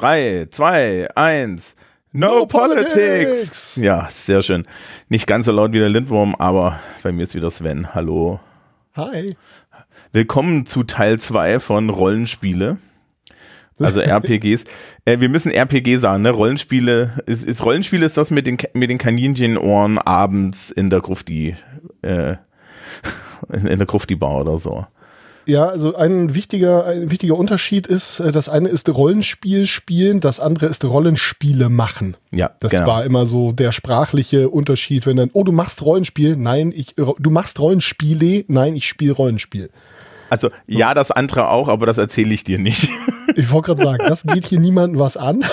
3, 2, 1. No, no politics. politics. Ja, sehr schön. Nicht ganz so laut wie der Lindwurm, aber bei mir ist wieder Sven. Hallo. Hi. Willkommen zu Teil 2 von Rollenspiele. Also RPGs. äh, wir müssen RPG sagen, ne? Rollenspiele, ist, ist Rollenspiele ist das mit den, mit den Kaninchenohren abends in der Grufti, äh, in, in der Grufti-Bar oder so. Ja, also ein wichtiger, ein wichtiger Unterschied ist, äh, das eine ist Rollenspiel spielen, das andere ist Rollenspiele machen. Ja, das genau. war immer so der sprachliche Unterschied, wenn dann, oh, du machst Rollenspiel, nein, ich, du machst Rollenspiele, nein, ich spiele Rollenspiel. Also ja, das andere auch, aber das erzähle ich dir nicht. Ich wollte gerade sagen, das geht hier niemandem was an.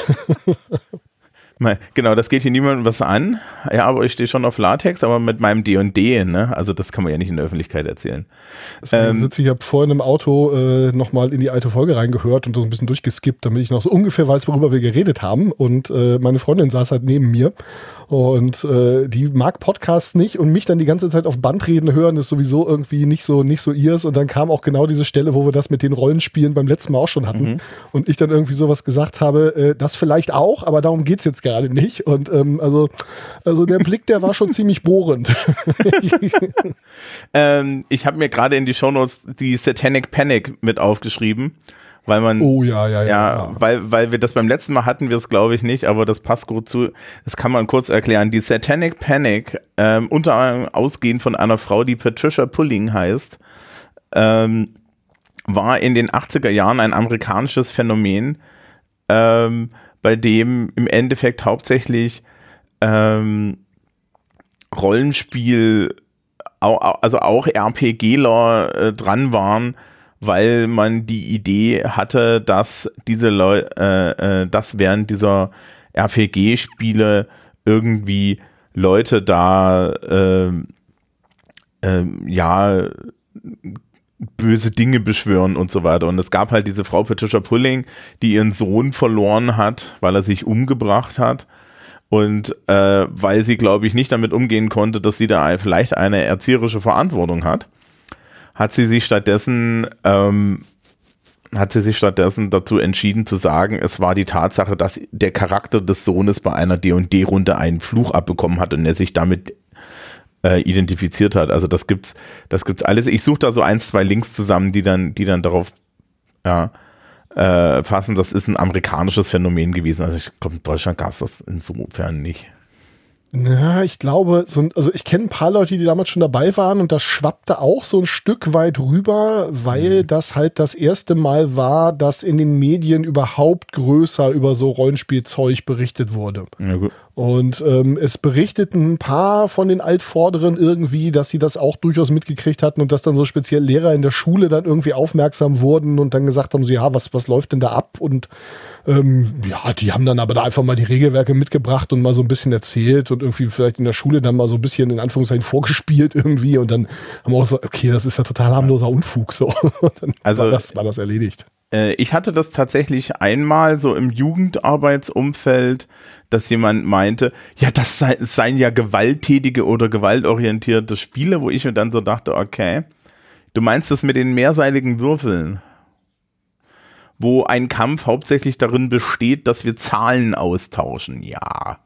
Genau, das geht hier niemandem was an. Ja, aber ich stehe schon auf Latex, aber mit meinem D&D, ne? Also das kann man ja nicht in der Öffentlichkeit erzählen. Das ähm, witzig, ich habe vorhin im Auto äh, nochmal in die alte Folge reingehört und so ein bisschen durchgeskippt, damit ich noch so ungefähr weiß, worüber wir geredet haben. Und äh, meine Freundin saß halt neben mir und äh, die mag Podcasts nicht und mich dann die ganze Zeit auf Band reden hören, ist sowieso irgendwie nicht so, nicht so ihrs. Und dann kam auch genau diese Stelle, wo wir das mit den Rollenspielen beim letzten Mal auch schon hatten. Mhm. Und ich dann irgendwie sowas gesagt habe, äh, das vielleicht auch, aber darum geht's jetzt gerade nicht. Und ähm, also, also der Blick, der war schon ziemlich bohrend. ähm, ich habe mir gerade in die Shownotes die Satanic Panic mit aufgeschrieben weil man oh ja ja ja, ja weil weil wir das beim letzten Mal hatten wir es glaube ich nicht aber das passt gut zu das kann man kurz erklären die Satanic Panic ähm, unter anderem ausgehend von einer Frau die Patricia Pulling heißt ähm, war in den 80er Jahren ein amerikanisches Phänomen ähm, bei dem im Endeffekt hauptsächlich ähm, Rollenspiel also auch RPGler äh, dran waren weil man die Idee hatte, dass diese Leute, äh, äh, dass während dieser RPG-Spiele irgendwie Leute da äh, äh, ja böse Dinge beschwören und so weiter. Und es gab halt diese Frau Patricia Pulling, die ihren Sohn verloren hat, weil er sich umgebracht hat. Und äh, weil sie, glaube ich, nicht damit umgehen konnte, dass sie da vielleicht eine erzieherische Verantwortung hat, hat sie sich stattdessen ähm, hat sie sich stattdessen dazu entschieden zu sagen, es war die Tatsache, dass der Charakter des Sohnes bei einer D&D-Runde einen Fluch abbekommen hat und er sich damit äh, identifiziert hat. Also das gibt's, das gibt's alles. Ich suche da so ein, zwei Links zusammen, die dann, die dann darauf ja, äh, passen. Das ist ein amerikanisches Phänomen gewesen. Also ich glaube, in Deutschland gab es das insofern nicht. Na, ich glaube, so, also ich kenne ein paar Leute, die damals schon dabei waren und das schwappte auch so ein Stück weit rüber, weil mhm. das halt das erste Mal war, dass in den Medien überhaupt größer über so Rollenspielzeug berichtet wurde. Ja, und ähm, es berichteten ein paar von den Altvorderen irgendwie, dass sie das auch durchaus mitgekriegt hatten und dass dann so speziell Lehrer in der Schule dann irgendwie aufmerksam wurden und dann gesagt haben, so ja, was, was läuft denn da ab? Und ähm, ja, die haben dann aber da einfach mal die Regelwerke mitgebracht und mal so ein bisschen erzählt und irgendwie vielleicht in der Schule dann mal so ein bisschen in Anführungszeichen vorgespielt irgendwie und dann haben wir auch so, okay, das ist ja total harmloser Unfug so. also war das, war das erledigt. Äh, ich hatte das tatsächlich einmal so im Jugendarbeitsumfeld, dass jemand meinte, ja, das sei, seien ja gewalttätige oder gewaltorientierte Spiele, wo ich mir dann so dachte, okay, du meinst das mit den mehrseitigen Würfeln? Wo ein Kampf hauptsächlich darin besteht, dass wir Zahlen austauschen. Ja.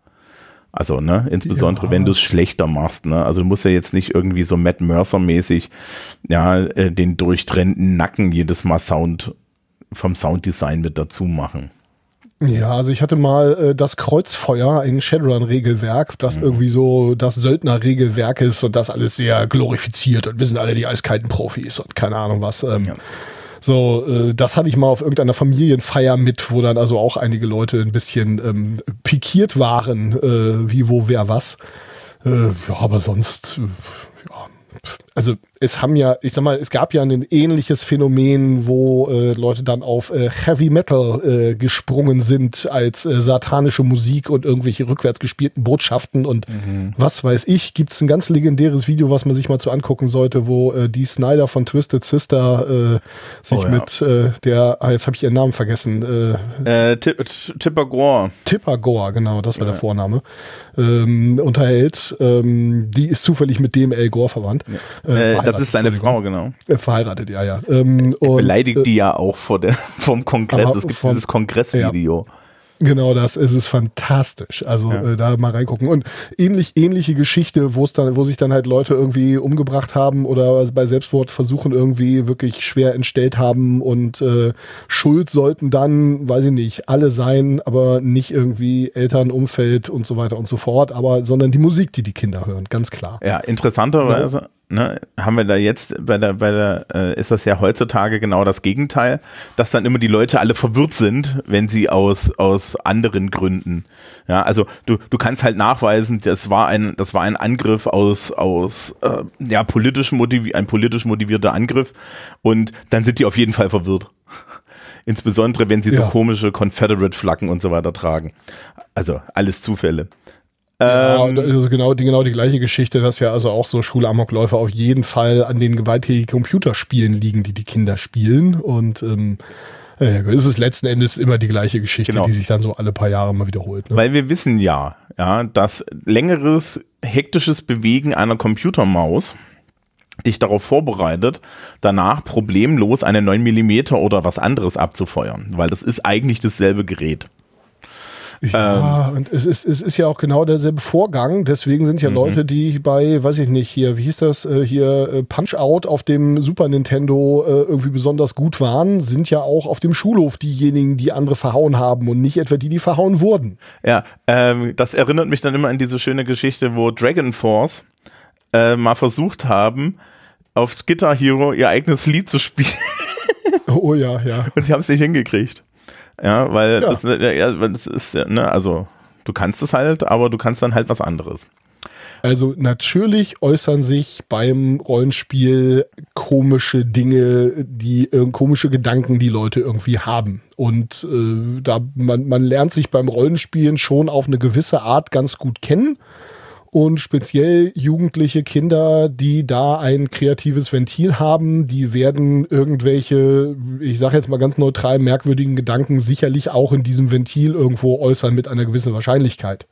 Also, ne, insbesondere ja. wenn du es schlechter machst, ne? Also du musst ja jetzt nicht irgendwie so Matt Mercer-mäßig, ja, äh, den durchtrennten Nacken jedes Mal Sound vom Sounddesign mit dazu machen. Ja, also ich hatte mal äh, das Kreuzfeuer, ein Shadowrun-Regelwerk, das mhm. irgendwie so das Söldner-Regelwerk ist und das alles sehr glorifiziert und wir sind alle die eiskalten Profis und keine Ahnung was. Ähm, ja. So, äh, das hatte ich mal auf irgendeiner Familienfeier mit, wo dann also auch einige Leute ein bisschen ähm, pikiert waren, äh, wie, wo, wer, was. Äh, ja, aber sonst, äh, ja, also es haben ja, ich sag mal, es gab ja ein ähnliches Phänomen, wo äh, Leute dann auf äh, Heavy Metal äh, gesprungen sind als äh, satanische Musik und irgendwelche rückwärts gespielten Botschaften und mhm. was weiß ich. Gibt es ein ganz legendäres Video, was man sich mal zu angucken sollte, wo äh, die Snyder von Twisted Sister äh, sich oh, ja. mit der, ah, jetzt habe ich ihren Namen vergessen. Tipper Gore. Tipper Gore, genau, das war ja. der Vorname. Ähm, unterhält. Ähm, die ist zufällig mit dem Al Gore verwandt. Ja. Äh, das ist seine Frau, genau. Äh, verheiratet, ja, ja. Ähm, und, beleidigt äh, die ja auch vor der, vom Kongress. es gibt dieses Kongressvideo. Ja. Genau das, es ist fantastisch. Also Ja. äh, da mal reingucken. Und ähnlich, ähnliche Geschichte, wo es dann, wo sich dann halt Leute irgendwie umgebracht haben oder bei Selbstmordversuchen irgendwie wirklich schwer entstellt haben und äh, Schuld sollten dann, weiß ich nicht, alle sein, aber nicht irgendwie Eltern, Umfeld und so weiter und so fort, aber sondern die Musik, die die Kinder hören, ganz klar. Ja, interessanterweise ne, haben wir da jetzt bei der, bei der, äh, ist das ja heutzutage genau das Gegenteil, dass dann immer die Leute alle verwirrt sind, wenn sie aus, aus anderen Gründen. Ja, also du, du kannst halt nachweisen, das war ein, das war ein Angriff aus, aus äh, ja, politisch motivi ein politisch motivierter Angriff und dann sind die auf jeden Fall verwirrt. Insbesondere, wenn sie so Ja. komische Confederate-Flaggen und so weiter tragen. Also alles Zufälle. Ja, Ähm, und also genau, die, genau die gleiche Geschichte, dass ja also auch so Schulamokläufer auf jeden Fall an den gewalttätigen Computerspielen liegen, die die Kinder spielen. Und ähm, ja, es ist letzten Endes immer die gleiche Geschichte, Genau. die sich dann so alle paar Jahre mal wiederholt. Ne? Weil wir wissen ja, ja, dass längeres hektisches Bewegen einer Computermaus dich darauf vorbereitet, danach problemlos eine 9 mm oder was anderes abzufeuern, weil das ist eigentlich dasselbe Gerät. Ja, ähm, und es ist, es ist ja auch genau derselbe Vorgang. Deswegen sind ja Mhm. Leute, die bei, weiß ich nicht, hier, wie hieß das, äh, hier äh, Punch-Out auf dem Super Nintendo äh, irgendwie besonders gut waren, sind ja auch auf dem Schulhof diejenigen, die andere verhauen haben und nicht etwa die, die verhauen wurden. Ja, ähm, das erinnert mich dann immer an diese schöne Geschichte, wo Dragon Force äh, mal versucht haben, auf Guitar Hero ihr eigenes Lied zu spielen Oh ja, ja. und sie haben es nicht hingekriegt. Ja, weil Ja. das, äh, das ist, ja, ne, also du kannst es halt, aber du kannst dann halt was anderes. Also natürlich äußern sich beim Rollenspiel komische Dinge, die äh, komische Gedanken, die Leute irgendwie haben. Und äh, da man, man lernt sich beim Rollenspielen schon auf eine gewisse Art ganz gut kennen. Und speziell jugendliche Kinder, die da ein kreatives Ventil haben, die werden irgendwelche, ich sage jetzt mal ganz neutral, merkwürdigen Gedanken sicherlich auch in diesem Ventil irgendwo äußern mit einer gewissen Wahrscheinlichkeit.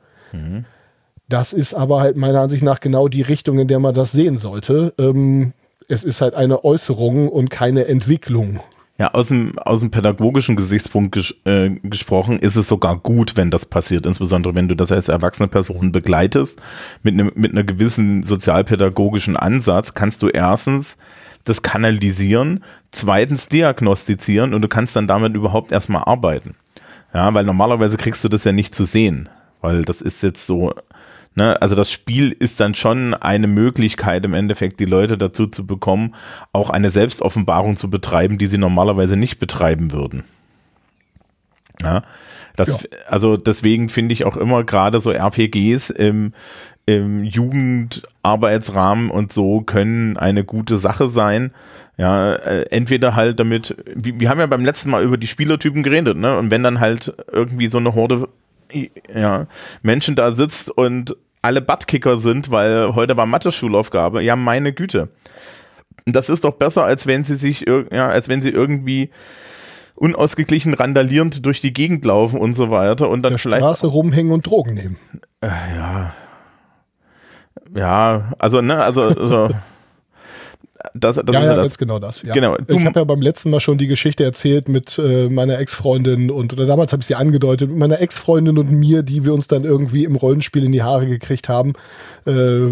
Das ist aber halt meiner Ansicht nach genau die Richtung, in der man das sehen sollte. Ähm, es ist halt eine Äußerung und keine Entwicklung. Ja, aus dem, aus dem pädagogischen Gesichtspunkt ges äh, gesprochen ist es sogar gut, wenn das passiert, insbesondere wenn du das als erwachsene Person begleitest. Mit einem mit einer gewissen sozialpädagogischen Ansatz kannst du erstens das kanalisieren, zweitens diagnostizieren und du kannst dann damit überhaupt erstmal arbeiten. Ja, weil normalerweise kriegst du das ja nicht zu sehen, weil das ist jetzt so, ne, also das Spiel ist dann schon eine Möglichkeit im Endeffekt, die Leute dazu zu bekommen, auch eine Selbstoffenbarung zu betreiben, die sie normalerweise nicht betreiben würden. Ja, das, Ja. also deswegen finde ich auch immer gerade so RPGs im, im Jugendarbeitsrahmen und so können eine gute Sache sein. Ja, äh, entweder halt damit, wir, wir haben ja beim letzten Mal über die Spielertypen geredet, ne? Und wenn dann halt irgendwie so eine Horde ja, Menschen da sitzt und alle Buttkicker sind, weil heute war Mathe-Schulaufgabe, ja, meine Güte. Das ist doch besser, als wenn sie sich, ja, als wenn sie irgendwie unausgeglichen randalierend durch die Gegend laufen und so weiter und dann Der vielleicht Straße rumhängen und Drogen nehmen. ja. Ja, also, ne, also, also das, das ja, ist ja, ja ganz das. genau das. Ja. Genau. Du- Ich habe ja beim letzten Mal schon die Geschichte erzählt mit äh, meiner Ex-Freundin und oder damals habe ich sie angedeutet, mit meiner Ex-Freundin und mir, die wir uns dann irgendwie im Rollenspiel in die Haare gekriegt haben. Äh,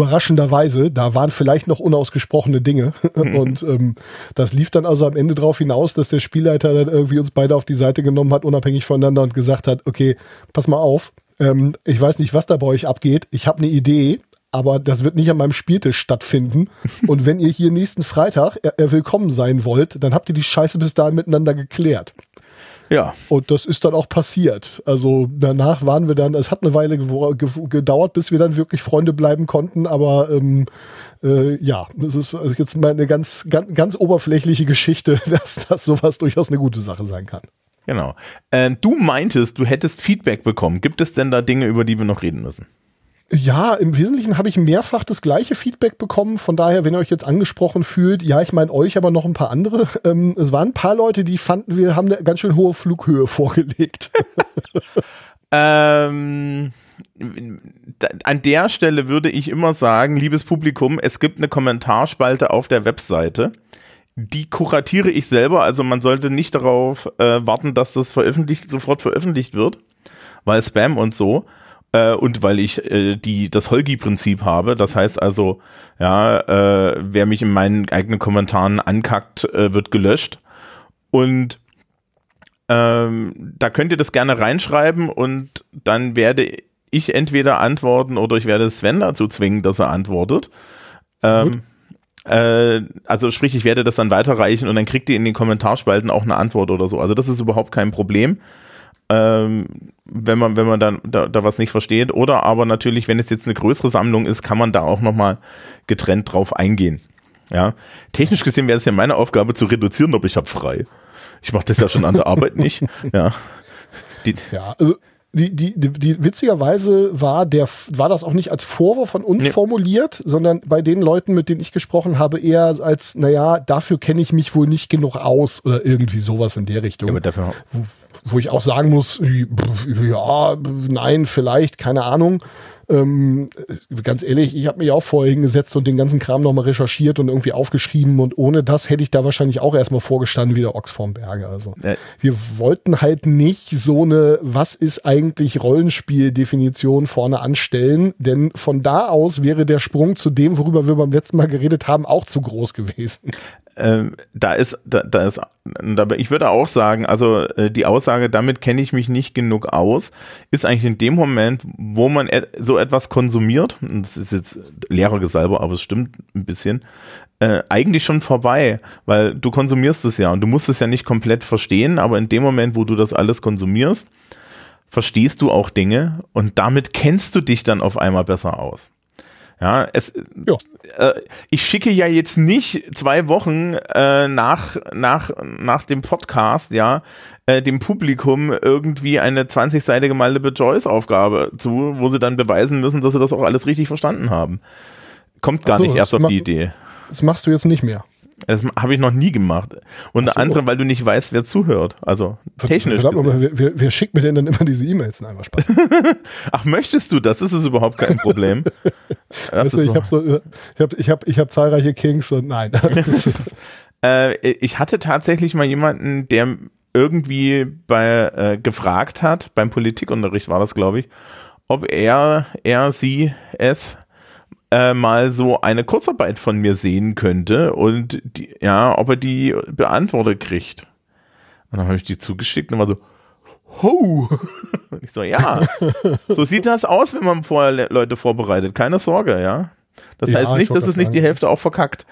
überraschenderweise, da waren vielleicht noch unausgesprochene Dinge. Und ähm, das lief dann also am Ende darauf hinaus, dass der Spielleiter dann irgendwie uns beide auf die Seite genommen hat, unabhängig voneinander und gesagt hat, okay, pass mal auf, ähm, ich weiß nicht, was da bei euch abgeht, ich habe eine Idee, aber das wird nicht an meinem Spieltisch stattfinden. Und wenn ihr hier nächsten Freitag äh, äh, willkommen sein wollt, dann habt ihr die Scheiße bis dahin miteinander geklärt. Ja, Und das ist dann auch passiert. Also danach waren wir dann, es hat eine Weile gedauert, bis wir dann wirklich Freunde bleiben konnten, aber ähm, äh, ja, das ist also jetzt mal eine ganz, ganz, ganz oberflächliche Geschichte, dass das sowas durchaus eine gute Sache sein kann. genau. Äh, du meintest, du hättest Feedback bekommen. Gibt es denn da Dinge, über die wir noch reden müssen? Ja, im Wesentlichen habe ich mehrfach das gleiche Feedback bekommen. Von daher, wenn ihr euch jetzt angesprochen fühlt, ja, ich meine euch, aber noch ein paar andere. Ähm, es waren ein paar Leute, die fanden, wir haben eine ganz schön hohe Flughöhe vorgelegt. Ähm, an der Stelle würde ich immer sagen, liebes Publikum, es gibt eine Kommentarspalte auf der Webseite. die kuratiere ich selber, also man sollte nicht darauf äh, warten, dass das veröffentlicht, sofort veröffentlicht wird, weil Spam und so. Äh, und weil ich äh, die das Holgi-Prinzip habe, das heißt also, ja, äh, wer mich in meinen eigenen Kommentaren ankackt, äh, wird gelöscht. Und ähm, da könnt ihr das gerne reinschreiben und dann werde ich entweder antworten oder ich werde Sven dazu zwingen, dass er antwortet. Ähm, äh, also sprich, ich werde das dann weiterreichen und dann kriegt ihr in den Kommentarspalten auch eine Antwort oder so. Also das ist überhaupt kein Problem, ähm, wenn man wenn man dann da, da was nicht versteht. Oder aber natürlich, wenn es jetzt eine größere Sammlung ist, kann man da auch noch mal getrennt drauf eingehen. Ja, technisch gesehen wäre es ja meine Aufgabe zu reduzieren, aber ich habe frei. Ich mache das ja schon an der Arbeit nicht. Ja. Die, ja, also die, die, die, die, witzigerweise war der war das auch nicht als Vorwurf von uns nee. formuliert, sondern bei den Leuten, mit denen ich gesprochen habe, eher als, naja, dafür kenne ich mich wohl nicht genug aus oder irgendwie sowas in der Richtung. Ja, aber dafür wo, ich auch sagen muss, ja, nein, vielleicht, keine Ahnung. Ähm, ganz ehrlich, ich habe mich auch vorher hingesetzt und den ganzen Kram nochmal recherchiert und irgendwie aufgeschrieben und ohne das hätte ich da wahrscheinlich auch erstmal vorgestanden wie der Ochs vorm Berge. Also ja. wir wollten halt nicht so eine, was ist eigentlich Rollenspiel-Definition vorne anstellen, denn von da aus wäre der Sprung zu dem, worüber wir beim letzten Mal geredet haben, auch zu groß gewesen da ist, da, da ist, da, ich würde auch sagen, also äh, die Aussage, damit kenne ich mich nicht genug aus, ist eigentlich in dem Moment, wo man et, so etwas konsumiert, das ist jetzt Lehrergesalbe, aber es stimmt ein bisschen, äh, eigentlich schon vorbei, weil du konsumierst es ja und du musst es ja nicht komplett verstehen, aber in dem Moment, wo du das alles konsumierst, verstehst du auch Dinge und damit kennst du dich dann auf einmal besser aus. Ja, es. Äh, ich schicke ja jetzt nicht zwei Wochen äh, nach, nach, nach dem Podcast, ja, äh, dem Publikum irgendwie eine 20-seitige Multiple Choice-Aufgabe zu, wo sie dann beweisen müssen, dass sie das auch alles richtig verstanden haben. Kommt gar so, nicht erst auf die Idee. Das machst du jetzt nicht mehr. Das habe ich noch nie gemacht. Unter so. anderem, weil du nicht weißt, wer zuhört. Also technisch. Verdammt, aber wer, wer, wer, schickt mir denn dann immer diese E-Mails? Nein, war Spaß. Ach, möchtest du das? Ist es überhaupt kein Problem. weißt du, ich habe so, ich hab, ich hab, ich hab zahlreiche Kings und nein. äh, ich hatte tatsächlich mal jemanden, der irgendwie bei äh, gefragt hat, beim Politikunterricht war das, glaube ich, ob er, er, sie, es äh, mal so eine Kurzarbeit von mir sehen könnte und die, ja, ob er die beantwortet kriegt. Und dann habe ich die zugeschickt und war so, ho! Und ich so, ja, so sieht das aus, wenn man vorher Leute vorbereitet. Keine Sorge, ja. Das ja, heißt nicht, dass es nicht die Hälfte auch verkackt.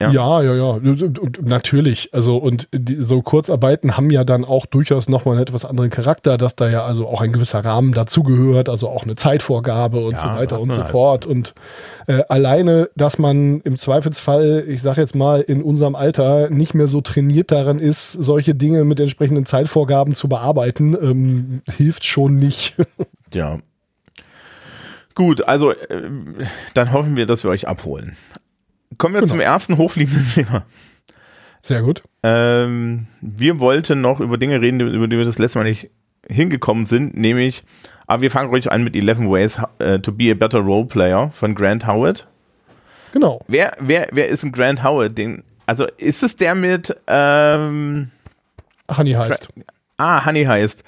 Ja, ja, ja. ja. Und, natürlich. Also, und die, so Kurzarbeiten haben ja dann auch durchaus nochmal einen etwas anderen Charakter, dass da ja also auch ein gewisser Rahmen dazugehört, also auch eine Zeitvorgabe und ja, so weiter und so halt. fort. Und äh, alleine, dass man im Zweifelsfall, ich sage jetzt mal, in unserem Alter nicht mehr so trainiert daran ist, solche Dinge mit entsprechenden Zeitvorgaben zu bearbeiten, ähm, hilft schon nicht. ja, Gut, also äh, dann hoffen wir, dass wir euch abholen. Kommen wir genau. zum ersten hochfliegenden Thema. Sehr gut. Ähm, wir wollten noch über Dinge reden, über die wir das letzte Mal nicht hingekommen sind, nämlich, aber wir fangen ruhig an mit 11 Ways uh, to be a Better Role Player von Grant Howard. Genau. Wer, wer, wer ist ein Grant Howard? Den, also ist es der mit ähm, Honey heißt. Ah, Honey heißt.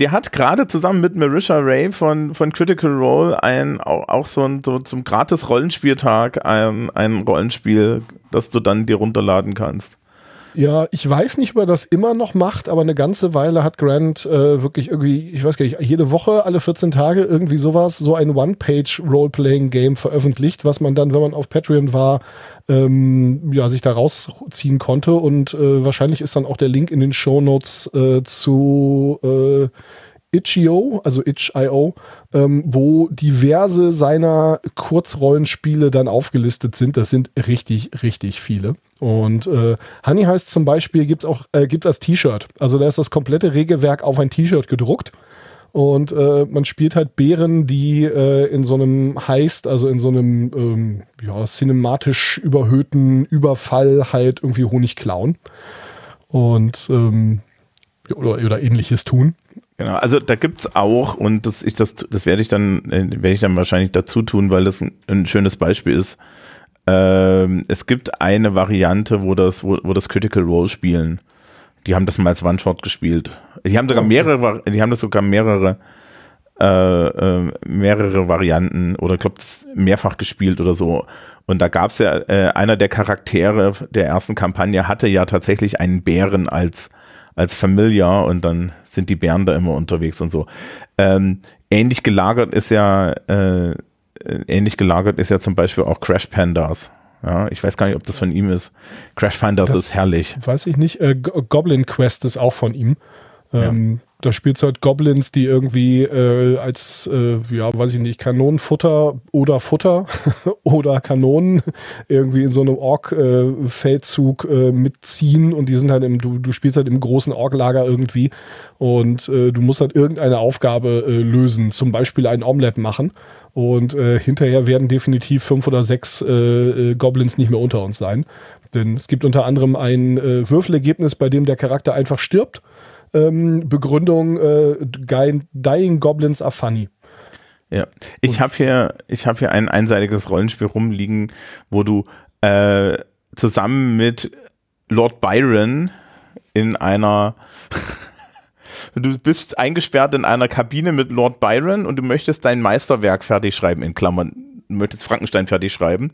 Der hat gerade zusammen mit Marisha Ray von, von Critical Role ein, auch, auch so, ein, so zum gratis Rollenspieltag ein, ein Rollenspiel, das du dann dir runterladen kannst. Ja, ich weiß nicht, ob er das immer noch macht, aber eine ganze Weile hat Grant äh, wirklich irgendwie, ich weiß gar nicht, jede Woche, alle 14 Tage irgendwie sowas, so ein One-Page-Role-Playing-Game veröffentlicht, was man dann, wenn man auf Patreon war, ähm, ja, sich da rausziehen konnte. Und äh, wahrscheinlich ist dann auch der Link in den Show Notes äh, zu äh, Itch.io, also Itch.io, ähm, wo diverse seiner Kurzrollenspiele dann aufgelistet sind. Das sind richtig, richtig viele. Und äh, Honey heißt zum Beispiel, gibt es auch äh, gibt's als T-Shirt. Also da ist das komplette Regelwerk auf ein T-Shirt gedruckt. Und äh, man spielt halt Bären, die äh, in so einem Heist, also in so einem ähm, ja, cinematisch überhöhten Überfall halt irgendwie Honig klauen. Und ähm, oder, oder ähnliches tun. Genau, also da gibt es auch, und das, das, das werde ich dann, äh, werde ich dann wahrscheinlich dazu tun, weil das ein, ein schönes Beispiel ist, Ähm, es gibt eine Variante, wo das, wo, wo das Critical Role spielen. Die haben das mal als One-Shot gespielt. Die haben sogar mehrere, die haben das sogar mehrere, äh, äh, mehrere Varianten oder ich glaube mehrfach gespielt oder so. Und da gab es ja, äh, einer der Charaktere der ersten Kampagne hatte ja tatsächlich einen Bären als, als Familiar und dann sind die Bären da immer unterwegs und so. Ähm, ähnlich gelagert ist ja, äh, ähnlich gelagert ist ja zum Beispiel auch Crash Pandas. Ja, ich weiß gar nicht, ob das von ihm ist. Crash Pandas das ist herrlich. Weiß ich nicht. Äh, Goblin Quest ist auch von ihm. Ähm, ja. Da spielst du halt Goblins, die irgendwie äh, als, äh, ja, weiß ich nicht, Kanonenfutter oder Futter oder Kanonen irgendwie in so einem Ork-Feldzug äh, äh, mitziehen und die sind halt im, du, du spielst halt im großen Ork-Lager irgendwie und äh, du musst halt irgendeine Aufgabe äh, lösen, zum Beispiel ein Omelett machen. Und äh, hinterher werden definitiv fünf oder sechs äh, äh, Goblins nicht mehr unter uns sein. Denn es gibt unter anderem ein äh, Würfelergebnis, bei dem der Charakter einfach stirbt ähm, Begründung, äh, Dying Goblins are funny. Ja, ich habe hier, ich habe hier ein einseitiges Rollenspiel rumliegen, wo du äh, zusammen mit Lord Byron in einer du bist eingesperrt in einer Kabine mit Lord Byron und du möchtest dein Meisterwerk fertig schreiben, in Klammern, du möchtest Frankenstein fertig schreiben.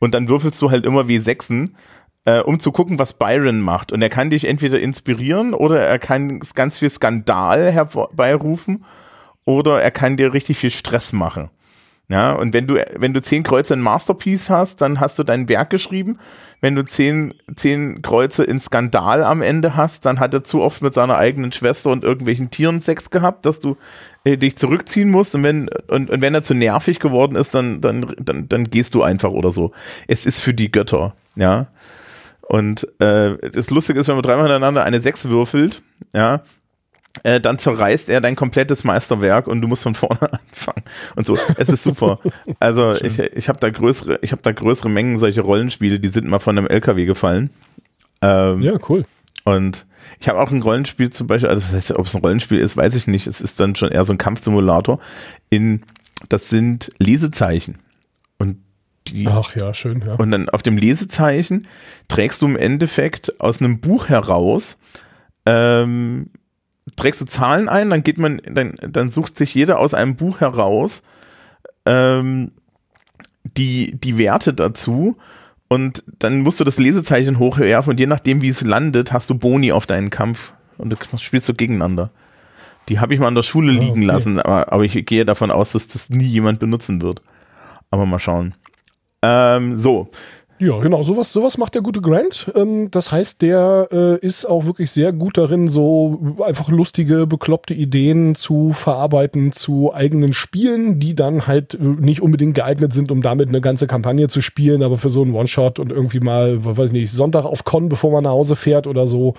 Und dann würfelst du halt immer wie Sechsen äh, um zu gucken, was Byron macht. Und er kann dich entweder inspirieren oder er kann ganz viel Skandal herbeirufen oder er kann dir richtig viel Stress machen. Ja, und wenn du, wenn du zehn Kreuze in Masterpiece hast, dann hast du dein Werk geschrieben. Wenn du zehn, zehn Kreuze in Skandal am Ende hast, dann hat er zu oft mit seiner eigenen Schwester und irgendwelchen Tieren Sex gehabt, dass du äh, dich zurückziehen musst. Und wenn, und, und wenn er zu nervig geworden ist, dann, dann, dann, dann gehst du einfach oder so. Es ist für die Götter, ja. Und äh, das Lustige ist, wenn man dreimal hintereinander eine 6 würfelt, ja, äh, dann zerreißt er dein komplettes Meisterwerk und du musst von vorne anfangen. Und so, es ist super. Also ich, ich habe da größere, ich habe da größere Mengen solche Rollenspiele, die sind mal von einem LKW gefallen. Ähm, ja, cool. Und ich habe auch ein Rollenspiel zum Beispiel, also das heißt, ob es ein Rollenspiel ist, weiß ich nicht. Es ist dann schon eher so ein Kampfsimulator. In, das sind Lesezeichen. Und die, Ach ja, schön, ja. Und dann auf dem Lesezeichen trägst du im Endeffekt aus einem Buch heraus, ähm, trägst du Zahlen ein, dann geht man, dann, dann sucht sich jeder aus einem Buch heraus ähm, die, die Werte dazu und dann musst du das Lesezeichen hochwerfen und je nachdem, wie es landet, hast du Boni auf deinen Kampf und du spielst so gegeneinander. Die habe ich mal an der Schule ah, liegen okay. lassen, aber, aber ich gehe davon aus, dass das nie jemand benutzen wird. Aber mal schauen. Ähm, so. Ja, genau, sowas, sowas macht der gute Grant. Ähm, das heißt, der äh, ist auch wirklich sehr gut darin, so einfach lustige, bekloppte Ideen zu verarbeiten zu eigenen Spielen, die dann halt äh, nicht unbedingt geeignet sind, um damit eine ganze Kampagne zu spielen, aber für so einen One-Shot und irgendwie mal, weiß nicht, Sonntag auf Con, bevor man nach Hause fährt oder so,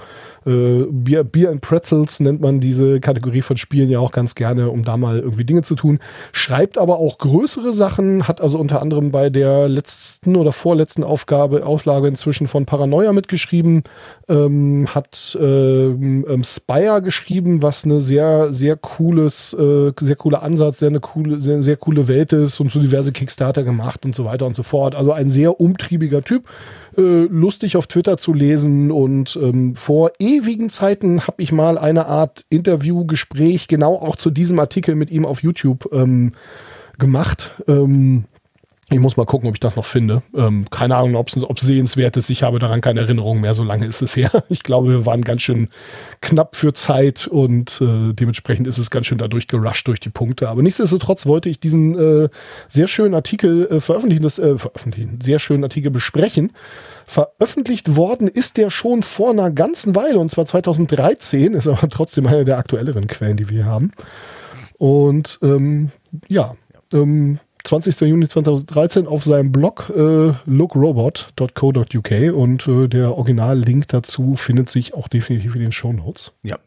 äh, Bier, Bier and Pretzels nennt man diese Kategorie von Spielen ja auch ganz gerne, um da mal irgendwie Dinge zu tun. Schreibt aber auch größere Sachen, hat also unter anderem bei der letzten oder vorletzten Aufgabe, Auslage inzwischen von Paranoia mitgeschrieben, ähm, hat ähm, ähm, Spire geschrieben, was eine sehr, sehr cooles, äh, sehr cooler Ansatz, sehr eine coole, sehr, sehr coole Welt ist und so diverse Kickstarter gemacht und so weiter und so fort. Also ein sehr umtriebiger Typ äh, lustig auf Twitter zu lesen. Und ähm, vor ewigen Zeiten habe ich mal eine Art Interview-Gespräch genau auch zu diesem Artikel mit ihm auf YouTube ähm, gemacht. Ähm, ich muss mal gucken, ob ich das noch finde. Ähm, keine Ahnung, ob es sehenswert ist. Ich habe daran keine Erinnerung mehr. So lange ist es her. Ich glaube, wir waren ganz schön knapp für Zeit und äh, dementsprechend ist es ganz schön dadurch gerusht durch die Punkte. Aber nichtsdestotrotz wollte ich diesen äh, sehr schönen Artikel äh, veröffentlichen, das, äh, veröffentlichen, sehr schönen Artikel besprechen. Veröffentlicht worden ist der schon vor einer ganzen Weile und zwar 2013, ist aber trotzdem eine der aktuelleren Quellen, die wir haben. Und ähm, ja, ähm, 20. Juni 2013 auf seinem Blog äh, lookrobot.co.uk und äh, der Original-Link dazu findet sich auch definitiv in den Show Notes. Ja.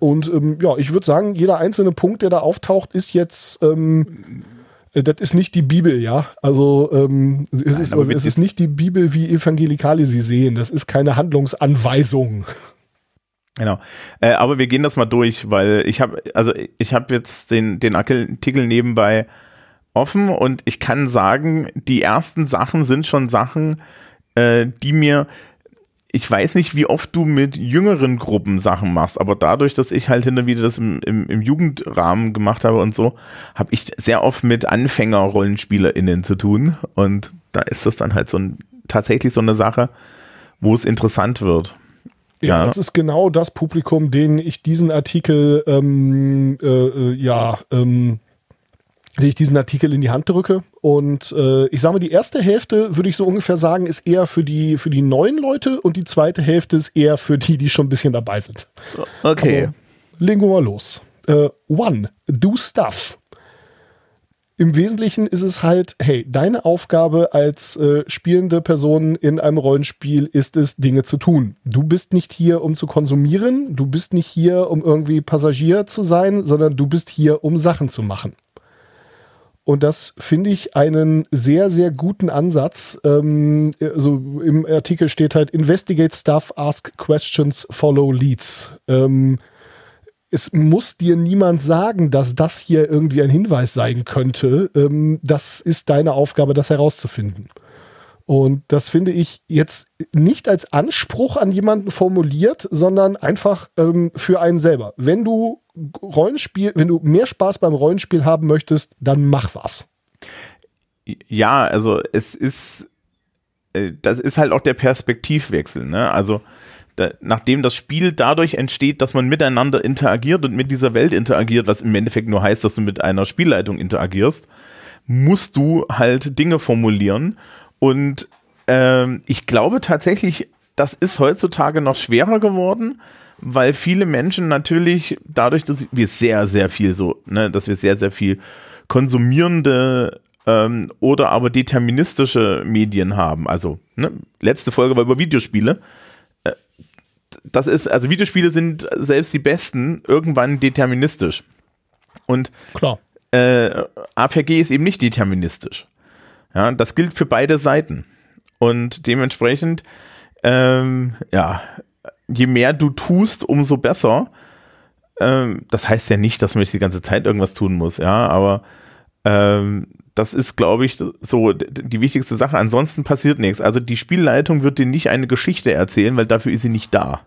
Und ähm, ja, ich würde sagen, jeder einzelne Punkt, der da auftaucht, ist jetzt, ähm, äh, das ist nicht die Bibel, ja. Also ähm, es, Nein, ist, es ist nicht die Bibel, wie Evangelikale sie sehen. Das ist keine Handlungsanweisung. Genau. Äh, aber wir gehen das mal durch, weil ich habe, also ich habe jetzt den, den Artikel nebenbei offen und ich kann sagen, die ersten Sachen sind schon Sachen, äh, die mir, ich weiß nicht, wie oft du mit jüngeren Gruppen Sachen machst, aber dadurch, dass ich halt hinter wieder das im, im, im Jugendrahmen gemacht habe und so, habe ich sehr oft mit Anfänger-RollenspielerInnen zu tun und da ist das dann halt so ein, tatsächlich so eine Sache, wo es interessant wird. Ja, ja, das ist genau das Publikum, den ich diesen Artikel, ähm, äh, äh ja, ähm, den ich diesen Artikel in die Hand drücke. Und äh, ich sage mal, die erste Hälfte, würde ich so ungefähr sagen, ist eher für die, für die neuen Leute und die zweite Hälfte ist eher für die, die schon ein bisschen dabei sind. Okay. Also, legen wir mal los. Uh, one, do stuff. Im Wesentlichen ist es halt, hey, deine Aufgabe als äh, spielende Person in einem Rollenspiel ist es, Dinge zu tun. Du bist nicht hier, um zu konsumieren, du bist nicht hier, um irgendwie Passagier zu sein, sondern du bist hier, um Sachen zu machen. Und das finde ich einen sehr, sehr guten Ansatz. Ähm, also im Artikel steht halt, investigate stuff, ask questions, follow leads. Ähm, es muss dir niemand sagen, dass das hier irgendwie ein Hinweis sein könnte. Ähm, das ist deine Aufgabe, das herauszufinden. Und das finde ich jetzt nicht als Anspruch an jemanden formuliert, sondern einfach ähm, für einen selber. Wenn du Rollenspiel, wenn du mehr Spaß beim Rollenspiel haben möchtest, dann mach was. Ja, also es ist, äh, das ist halt auch der Perspektivwechsel, ne? Also da, nachdem das Spiel dadurch entsteht, dass man miteinander interagiert und mit dieser Welt interagiert, was im Endeffekt nur heißt, dass du mit einer Spielleitung interagierst, musst du halt Dinge formulieren und ähm, ich glaube tatsächlich, das ist heutzutage noch schwerer geworden, weil viele Menschen natürlich dadurch, dass wir sehr, sehr viel so, ne, dass wir sehr, sehr viel konsumierende ähm, oder aber deterministische Medien haben. Also, ne, letzte Folge war über Videospiele. Äh, das ist, also Videospiele sind selbst die besten irgendwann deterministisch. Und Klar. Äh, APG ist eben nicht deterministisch. Ja, das gilt für beide Seiten. Und dementsprechend, ähm, ja, je mehr du tust, umso besser. Ähm, das heißt ja nicht, dass man die ganze Zeit irgendwas tun muss, ja, aber ähm, das ist, glaube ich, so die wichtigste Sache. Ansonsten passiert nichts. Also die Spielleitung wird dir nicht eine Geschichte erzählen, weil dafür ist sie nicht da.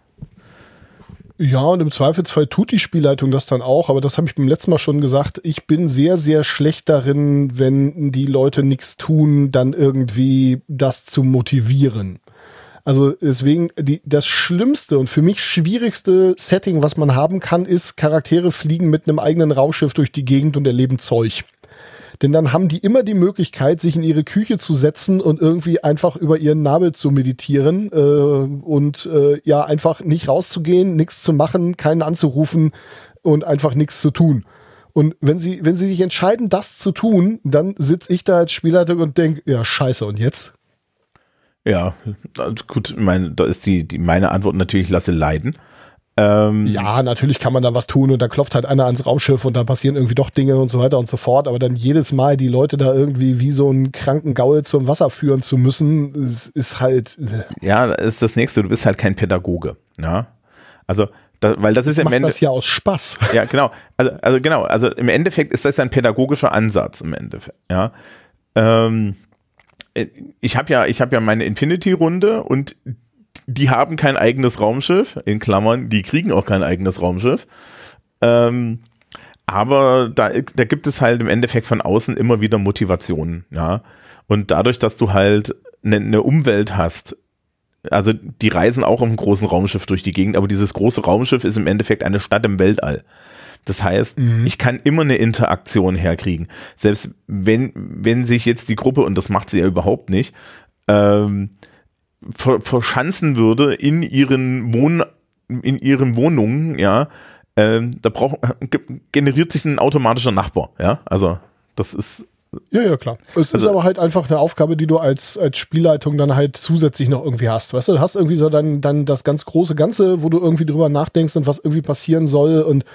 Ja, und im Zweifelsfall tut die Spielleitung das dann auch, aber das habe ich beim letzten Mal schon gesagt. Ich bin sehr, sehr schlecht darin, wenn die Leute nichts tun, dann irgendwie das zu motivieren. Also deswegen, die, das schlimmste und für mich schwierigste Setting, was man haben kann, ist, Charaktere fliegen mit einem eigenen Raumschiff durch die Gegend und erleben Zeug. Denn dann haben die immer die Möglichkeit, sich in ihre Küche zu setzen und irgendwie einfach über ihren Nabel zu meditieren äh, und äh, ja, einfach nicht rauszugehen, nichts zu machen, keinen anzurufen und einfach nichts zu tun. Und wenn sie, wenn sie sich entscheiden, das zu tun, dann sitze ich da als Spielleiter und denke, ja, scheiße, und jetzt? Ja, gut, mein, da ist die, die meine Antwort natürlich, lasse leiden. Ähm, ja, natürlich kann man da was tun und dann klopft halt einer ans Raumschiff und dann passieren irgendwie doch Dinge und so weiter und so fort. Aber dann jedes Mal die Leute da irgendwie wie so einen kranken Gaul zum Wasser führen zu müssen, ist, ist halt. Äh. Ja, ist das nächste. Du bist halt kein Pädagoge. Ja, also da, weil das ist im Endeffekt das ja aus Spaß. Ja, genau. Also, also genau. Also im Endeffekt ist das ein pädagogischer Ansatz im Endeffekt. Ja. Ähm, ich habe ja, ich habe ja meine Infinity-Runde und die haben kein eigenes Raumschiff, in Klammern, die kriegen auch kein eigenes Raumschiff. Ähm, aber da, da gibt es halt im Endeffekt von außen immer wieder Motivationen, ja. Und dadurch, dass du halt eine ne Umwelt hast, also die reisen auch auf einem großen Raumschiff durch die Gegend, aber dieses große Raumschiff ist im Endeffekt eine Stadt im Weltall. Das heißt, mhm. ich kann immer eine Interaktion herkriegen. Selbst wenn, wenn sich jetzt die Gruppe, und das macht sie ja überhaupt nicht, ähm, verschanzen würde in ihren Wohn in ihren Wohnungen, ja, ähm, da braucht generiert sich ein automatischer Nachbar, ja, also das ist ja, ja, klar. Es also, ist aber halt einfach eine Aufgabe, die du als, als Spielleitung dann halt zusätzlich noch irgendwie hast. Weißt du, du hast irgendwie so dann, dann das ganz große Ganze, wo du irgendwie drüber nachdenkst und was irgendwie passieren soll und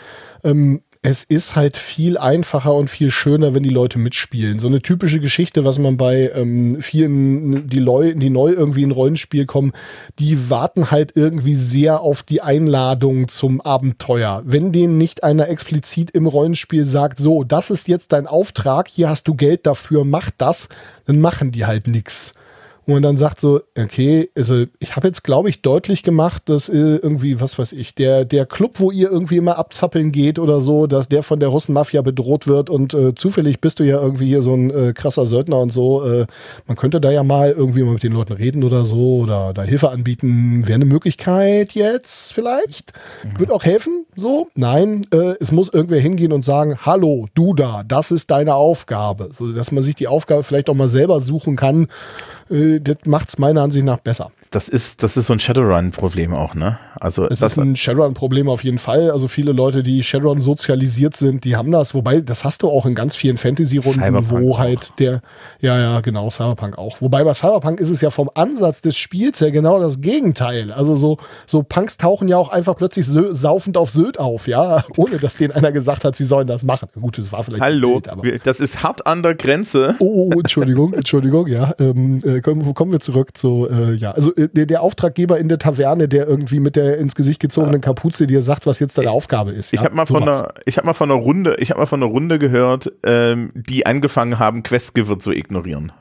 ähm, es ist halt viel einfacher und viel schöner, wenn die Leute mitspielen. So eine typische Geschichte, was man bei ähm, vielen, die, Leu die neu irgendwie in Rollenspiel kommen, die warten halt irgendwie sehr auf die Einladung zum Abenteuer. Wenn denen nicht einer explizit im Rollenspiel sagt, so, das ist jetzt dein Auftrag, hier hast du Geld dafür, mach das, dann machen die halt nichts wo man dann sagt so, okay, also ich habe jetzt, glaube ich, deutlich gemacht, dass äh, irgendwie, was weiß ich, der, der Club, wo ihr irgendwie immer abzappeln geht oder so, dass der von der Russenmafia bedroht wird und äh, zufällig bist du ja irgendwie hier so ein äh, krasser Söldner und so. Äh, man könnte da ja mal irgendwie mal mit den Leuten reden oder so oder da Hilfe anbieten. Wäre eine Möglichkeit jetzt vielleicht. Mhm. Wird auch helfen, so. Nein, äh, es muss irgendwer hingehen und sagen, hallo, du da, das ist deine Aufgabe. So, dass man sich die Aufgabe vielleicht auch mal selber suchen kann äh, das macht es meiner Ansicht nach besser. Das ist, das ist so ein Shadowrun-Problem auch, ne? Also es ist ein Shadowrun-Problem auf jeden Fall. Also viele Leute, die Shadowrun sozialisiert sind, die haben das. Wobei, das hast du auch in ganz vielen Fantasy-Runden, wo halt auch. der, ja, ja, genau, Cyberpunk auch. Wobei bei Cyberpunk ist es ja vom Ansatz des Spiels ja genau das Gegenteil. Also so, so Punks tauchen ja auch einfach plötzlich saufend auf Sylt auf, ja, ohne dass denen einer gesagt hat, sie sollen das machen. Gut, das war vielleicht. Hallo, Bild, aber das ist hart an der Grenze. Oh, oh, oh Entschuldigung, Entschuldigung, ja. Ähm, äh, kommen, kommen wir zurück zu, äh, ja, also der, der Auftraggeber in der Taverne, der irgendwie mit der ins Gesicht gezogenen Kapuze dir sagt, was jetzt deine Aufgabe ist. Ich ja? habe mal, von einer, ich hab mal von einer Runde, ich habe mal von einer Runde gehört, ähm, die angefangen haben, Questgiver zu ignorieren.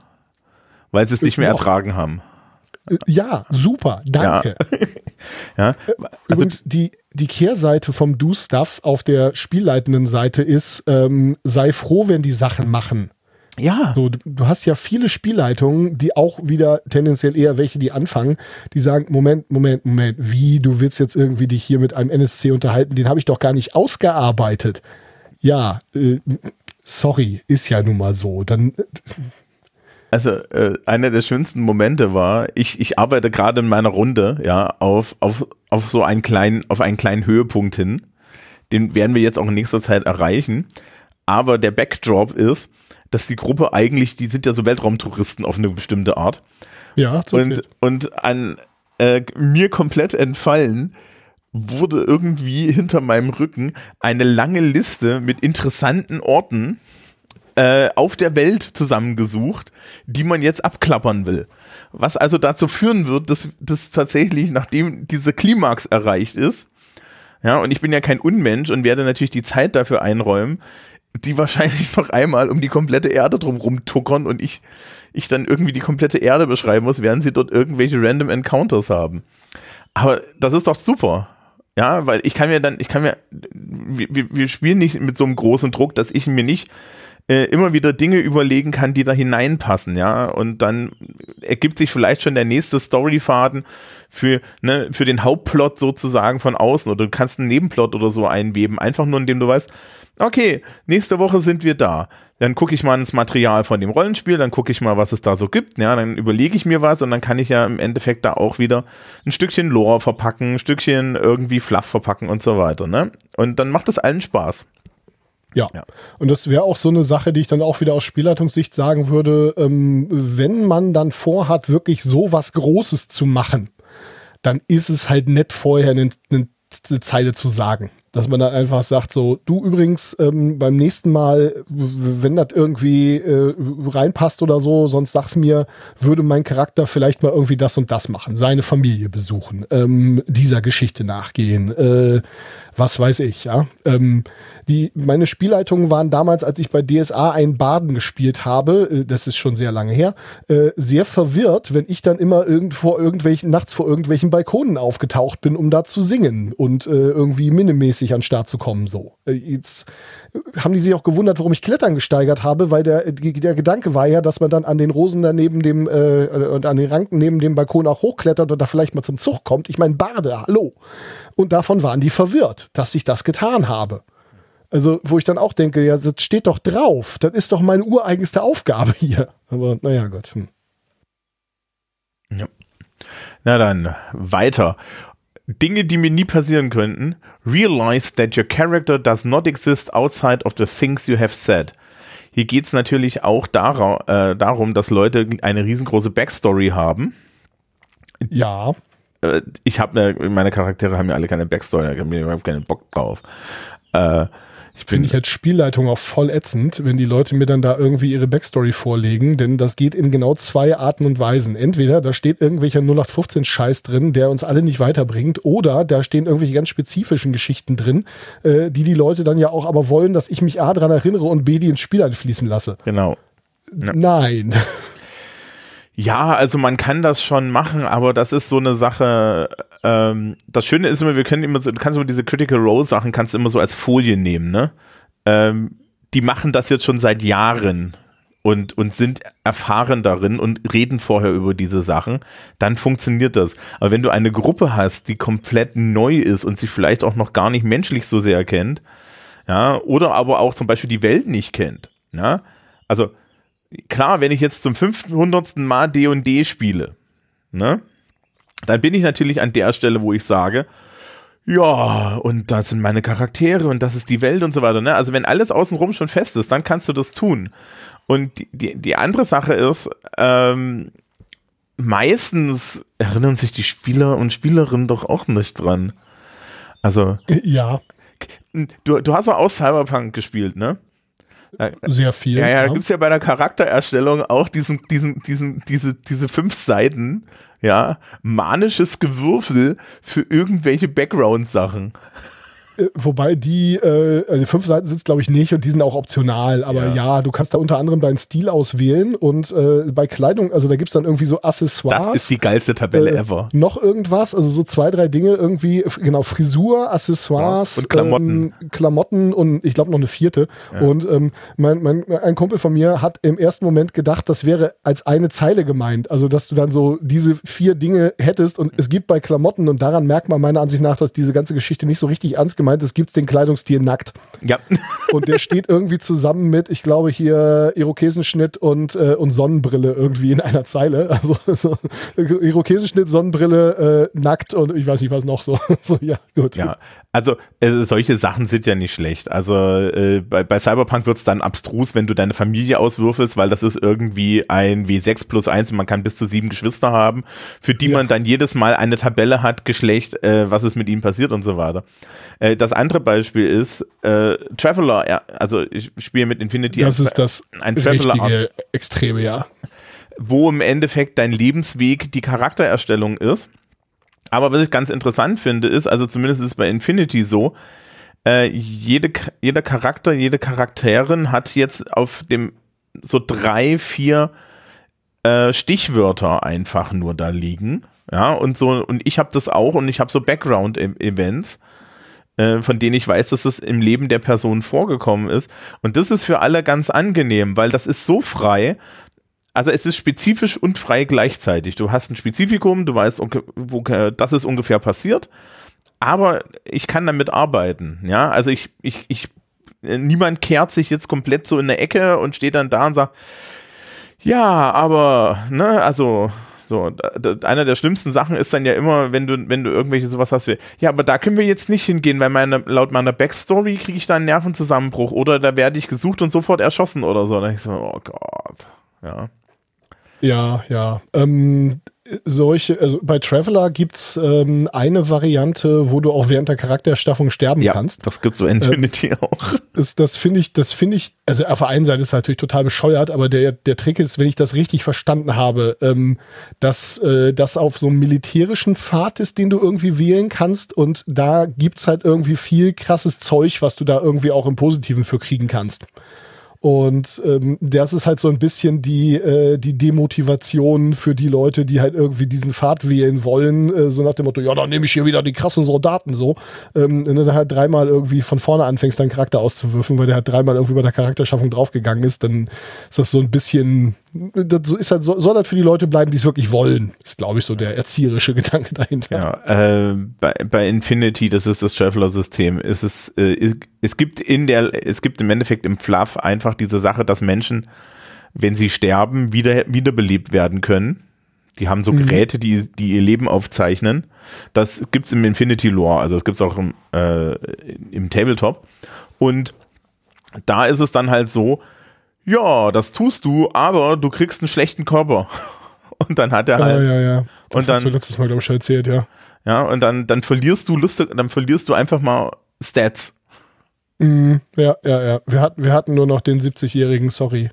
Weil sie es nicht mehr ja. ertragen haben. Äh, ja, super, danke. Ja. ja. Äh, also Übrigens, die, die Kehrseite vom Do-Stuff auf der spielleitenden Seite ist, ähm, sei froh, wenn die Sachen machen. Ja. So, du hast ja viele Spielleitungen, die auch wieder tendenziell eher welche, die anfangen, die sagen, Moment, Moment, Moment, wie, du willst jetzt irgendwie dich hier mit einem NSC unterhalten, den habe ich doch gar nicht ausgearbeitet. Ja, äh, sorry, ist ja nun mal so. Dann. Also äh, einer der schönsten Momente war, ich, ich arbeite gerade in meiner Runde, ja, auf, auf, auf so einen kleinen, auf einen kleinen Höhepunkt hin. Den werden wir jetzt auch in nächster Zeit erreichen. Aber der Backdrop ist, dass die Gruppe eigentlich, die sind ja so Weltraumtouristen auf eine bestimmte Art. Ja, so und, und an äh, mir komplett entfallen wurde irgendwie hinter meinem Rücken eine lange Liste mit interessanten Orten äh, auf der Welt zusammengesucht, die man jetzt abklappern will. Was also dazu führen wird, dass das tatsächlich, nachdem diese Klimax erreicht ist, ja, und ich bin ja kein Unmensch und werde natürlich die Zeit dafür einräumen, die wahrscheinlich noch einmal um die komplette Erde drumherum tuckern und ich, ich dann irgendwie die komplette Erde beschreiben muss, während sie dort irgendwelche random Encounters haben. Aber das ist doch super. Ja, weil ich kann mir dann, ich kann mir, wir, wir spielen nicht mit so einem großen Druck, dass ich mir nicht äh, immer wieder Dinge überlegen kann, die da hineinpassen, ja. Und dann ergibt sich vielleicht schon der nächste Storyfaden für, ne, für den Hauptplot sozusagen von außen oder du kannst einen Nebenplot oder so einweben, einfach nur indem du weißt, okay, nächste Woche sind wir da. Dann gucke ich mal ins Material von dem Rollenspiel, dann gucke ich mal, was es da so gibt. Ja, dann überlege ich mir was und dann kann ich ja im Endeffekt da auch wieder ein Stückchen Lore verpacken, ein Stückchen irgendwie Fluff verpacken und so weiter. Ne? Und dann macht es allen Spaß. Ja. ja. Und das wäre auch so eine Sache, die ich dann auch wieder aus Spielleitungssicht sagen würde, ähm, wenn man dann vorhat, wirklich so was Großes zu machen, dann ist es halt nett, vorher eine, eine Zeile zu sagen. Dass man dann einfach sagt, so, du übrigens ähm, beim nächsten Mal, wenn das irgendwie äh, reinpasst oder so, sonst sag's mir, würde mein Charakter vielleicht mal irgendwie das und das machen, seine Familie besuchen, ähm, dieser Geschichte nachgehen, äh, was weiß ich, ja. Ähm, die, meine Spielleitungen waren damals, als ich bei DSA einen Baden gespielt habe, äh, das ist schon sehr lange her, äh, sehr verwirrt, wenn ich dann immer irgendwo irgendwelchen, nachts vor irgendwelchen Balkonen aufgetaucht bin, um da zu singen und äh, irgendwie minnemäßig an den Start zu kommen, so. Äh, jetzt haben die sich auch gewundert, warum ich Klettern gesteigert habe, weil der, der Gedanke war ja, dass man dann an den Rosen da neben dem äh, und an den Ranken neben dem Balkon auch hochklettert und da vielleicht mal zum Zug kommt. Ich meine, Bade, hallo. Und davon waren die verwirrt, dass ich das getan habe. Also, wo ich dann auch denke, ja, das steht doch drauf. Das ist doch meine ureigenste Aufgabe hier. Aber naja, Gott. Hm. Ja. Na dann, weiter. Dinge, die mir nie passieren könnten. Realize that your character does not exist outside of the things you have said. Hier geht es natürlich auch dar äh, darum, dass Leute eine riesengroße Backstory haben. Ja. Äh, ich habe meine Charaktere haben ja alle keine Backstory, ich habe mir überhaupt keinen Bock drauf. Äh, Ich Finde ich als Spielleitung auch voll ätzend, wenn die Leute mir dann da irgendwie ihre Backstory vorlegen, denn das geht in genau zwei Arten und Weisen. Entweder da steht irgendwelcher 0815-Scheiß drin, der uns alle nicht weiterbringt, oder da stehen irgendwelche ganz spezifischen Geschichten drin, äh, die die Leute dann ja auch aber wollen, dass ich mich A dran erinnere und B die ins Spiel einfließen lasse. Genau. Ja. Nein. Ja, also man kann das schon machen, aber das ist so eine Sache. Ähm, das Schöne ist immer, wir können immer so, du kannst immer diese Critical Role Sachen kannst immer so als Folie nehmen, ne? Ähm, die machen das jetzt schon seit Jahren und, und sind erfahren darin und reden vorher über diese Sachen, dann funktioniert das. Aber wenn du eine Gruppe hast, die komplett neu ist und sich vielleicht auch noch gar nicht menschlich so sehr kennt, ja, oder aber auch zum Beispiel die Welt nicht kennt, ja, also klar, wenn ich jetzt zum 500. Mal D&D spiele, ne, dann bin ich natürlich an der Stelle, wo ich sage, ja, und das sind meine Charaktere und das ist die Welt und so weiter. Ne? Also wenn alles außenrum schon fest ist, dann kannst du das tun. Und die, die, die andere Sache ist, ähm, meistens erinnern sich die Spieler und Spielerinnen doch auch nicht dran. Also. Ja. Du, du hast auch Cyberpunk gespielt, ne? Sehr viel. Ja, ja, da gibt es ja bei der Charaktererstellung auch diesen, diesen, diesen, diese, diese fünf Seiten, ja, manisches Gewürfel für irgendwelche Background-Sachen. Äh, wobei die, äh, also fünf Seiten sind es glaube ich nicht und die sind auch optional. Aber ja. ja. du kannst da unter anderem deinen Stil auswählen und äh, bei Kleidung, also da gibt es dann irgendwie so Accessoires. Das ist die geilste Tabelle äh, ever. Noch irgendwas, also so zwei, drei Dinge irgendwie, genau, Frisur, Accessoires. Ja, und Klamotten. Ähm, Klamotten und ich glaube noch eine vierte. Ja. Und ähm, mein, mein, ein Kumpel von mir hat im ersten Moment gedacht, das wäre als eine Zeile gemeint. Also dass du dann so diese vier Dinge hättest und es gibt bei Klamotten und daran merkt man meiner Ansicht nach, dass diese ganze Geschichte nicht so richtig ernst gemeint ist, gibt es den Kleidungsstil nackt. Ja. Und der steht irgendwie zusammen mit, ich glaube, hier Irokesenschnitt und, äh, und Sonnenbrille irgendwie in einer Zeile. Also so, Irokesenschnitt, Sonnenbrille, äh, nackt und ich weiß nicht, was noch so. so ja, gut. Ja, also äh, solche Sachen sind ja nicht schlecht. Also äh, bei, bei Cyberpunk wird es dann abstrus, wenn du deine Familie auswürfelst, weil das ist irgendwie ein W6 plus 1 und man kann bis zu sieben Geschwister haben, für die ja. man dann jedes Mal eine Tabelle hat, Geschlecht, äh, was ist mit ihnen passiert und so weiter. Äh, das andere Beispiel ist äh, Traveler, ja, also ich spiele mit Infinity. Das ein, ist das ein Traveler Extreme, ja. Wo im Endeffekt dein Lebensweg die Charaktererstellung ist aber was ich ganz interessant finde, ist, also zumindest ist es bei Infinity so, äh, jede, jeder Charakter, jede Charakterin hat jetzt auf dem so drei, vier äh, Stichwörter einfach nur da liegen. Ja, und so, und ich habe das auch und ich habe so Background-Events, äh, von denen ich weiß, dass es im Leben der Person vorgekommen ist. Und das ist für alle ganz angenehm, weil das ist so frei, also es ist spezifisch und frei gleichzeitig. Du hast ein Spezifikum, du weißt, okay, wo, das ist ungefähr passiert, aber ich kann damit arbeiten. Ja, also ich, ich, ich, niemand kehrt sich jetzt komplett so in der Ecke und steht dann da und sagt, ja, aber, ne, also, so, einer der schlimmsten Sachen ist dann ja immer, wenn du, wenn du irgendwelche sowas hast wie, ja, aber da können wir jetzt nicht hingehen, weil meine, laut meiner Backstory kriege ich da einen Nervenzusammenbruch oder da werde ich gesucht und sofort erschossen oder so. Da ich so, oh Gott. Ja. Ja, ja. Ähm, solche, also bei Traveler gibt's ähm, eine Variante, wo du auch während der Charakterstaffung sterben ja, kannst. Das gibt so Infinity äh, auch. Das, das finde ich, das finde ich, also auf der einen Seite ist es natürlich total bescheuert, aber der, der Trick ist, wenn ich das richtig verstanden habe, ähm, dass äh, das auf so einem militärischen Pfad ist, den du irgendwie wählen kannst und da gibt's halt irgendwie viel krasses Zeug, was du da irgendwie auch im Positiven für kriegen kannst. Und ähm, das ist halt so ein bisschen die, äh, die Demotivation für die Leute, die halt irgendwie diesen Pfad wählen wollen, äh, so nach dem Motto, ja, dann nehme ich hier wieder die krassen Soldaten so. Ähm, wenn du halt dreimal irgendwie von vorne anfängst, deinen Charakter auszuwürfen, weil der halt dreimal irgendwie bei der Charakterschaffung draufgegangen ist, dann ist das so ein bisschen das ist halt, soll halt für die Leute bleiben, die es wirklich wollen. Ist, glaube ich, so der erzieherische Gedanke dahinter. Ja, äh, bei, bei Infinity, das ist das Traveler-System, ist es, äh, es gibt in der, es gibt im Endeffekt im Fluff einfach diese Sache, dass Menschen, wenn sie sterben, wieder, wiederbelebt werden können. Die haben so mhm. Geräte, die, die ihr Leben aufzeichnen. Das gibt's im Infinity Lore, also das gibt's auch im, äh, im Tabletop. Und da ist es dann halt so, ja, das tust du, aber du kriegst einen schlechten Körper. Und dann hat er halt. Ja, ja, ja. Das und dann, hast du letztes Mal, glaube ich, schon erzählt, ja. Ja, und dann, dann verlierst du lustig, dann verlierst du einfach mal Stats. Mm, ja, ja, ja. Wir hatten, wir hatten nur noch den 70-jährigen, sorry.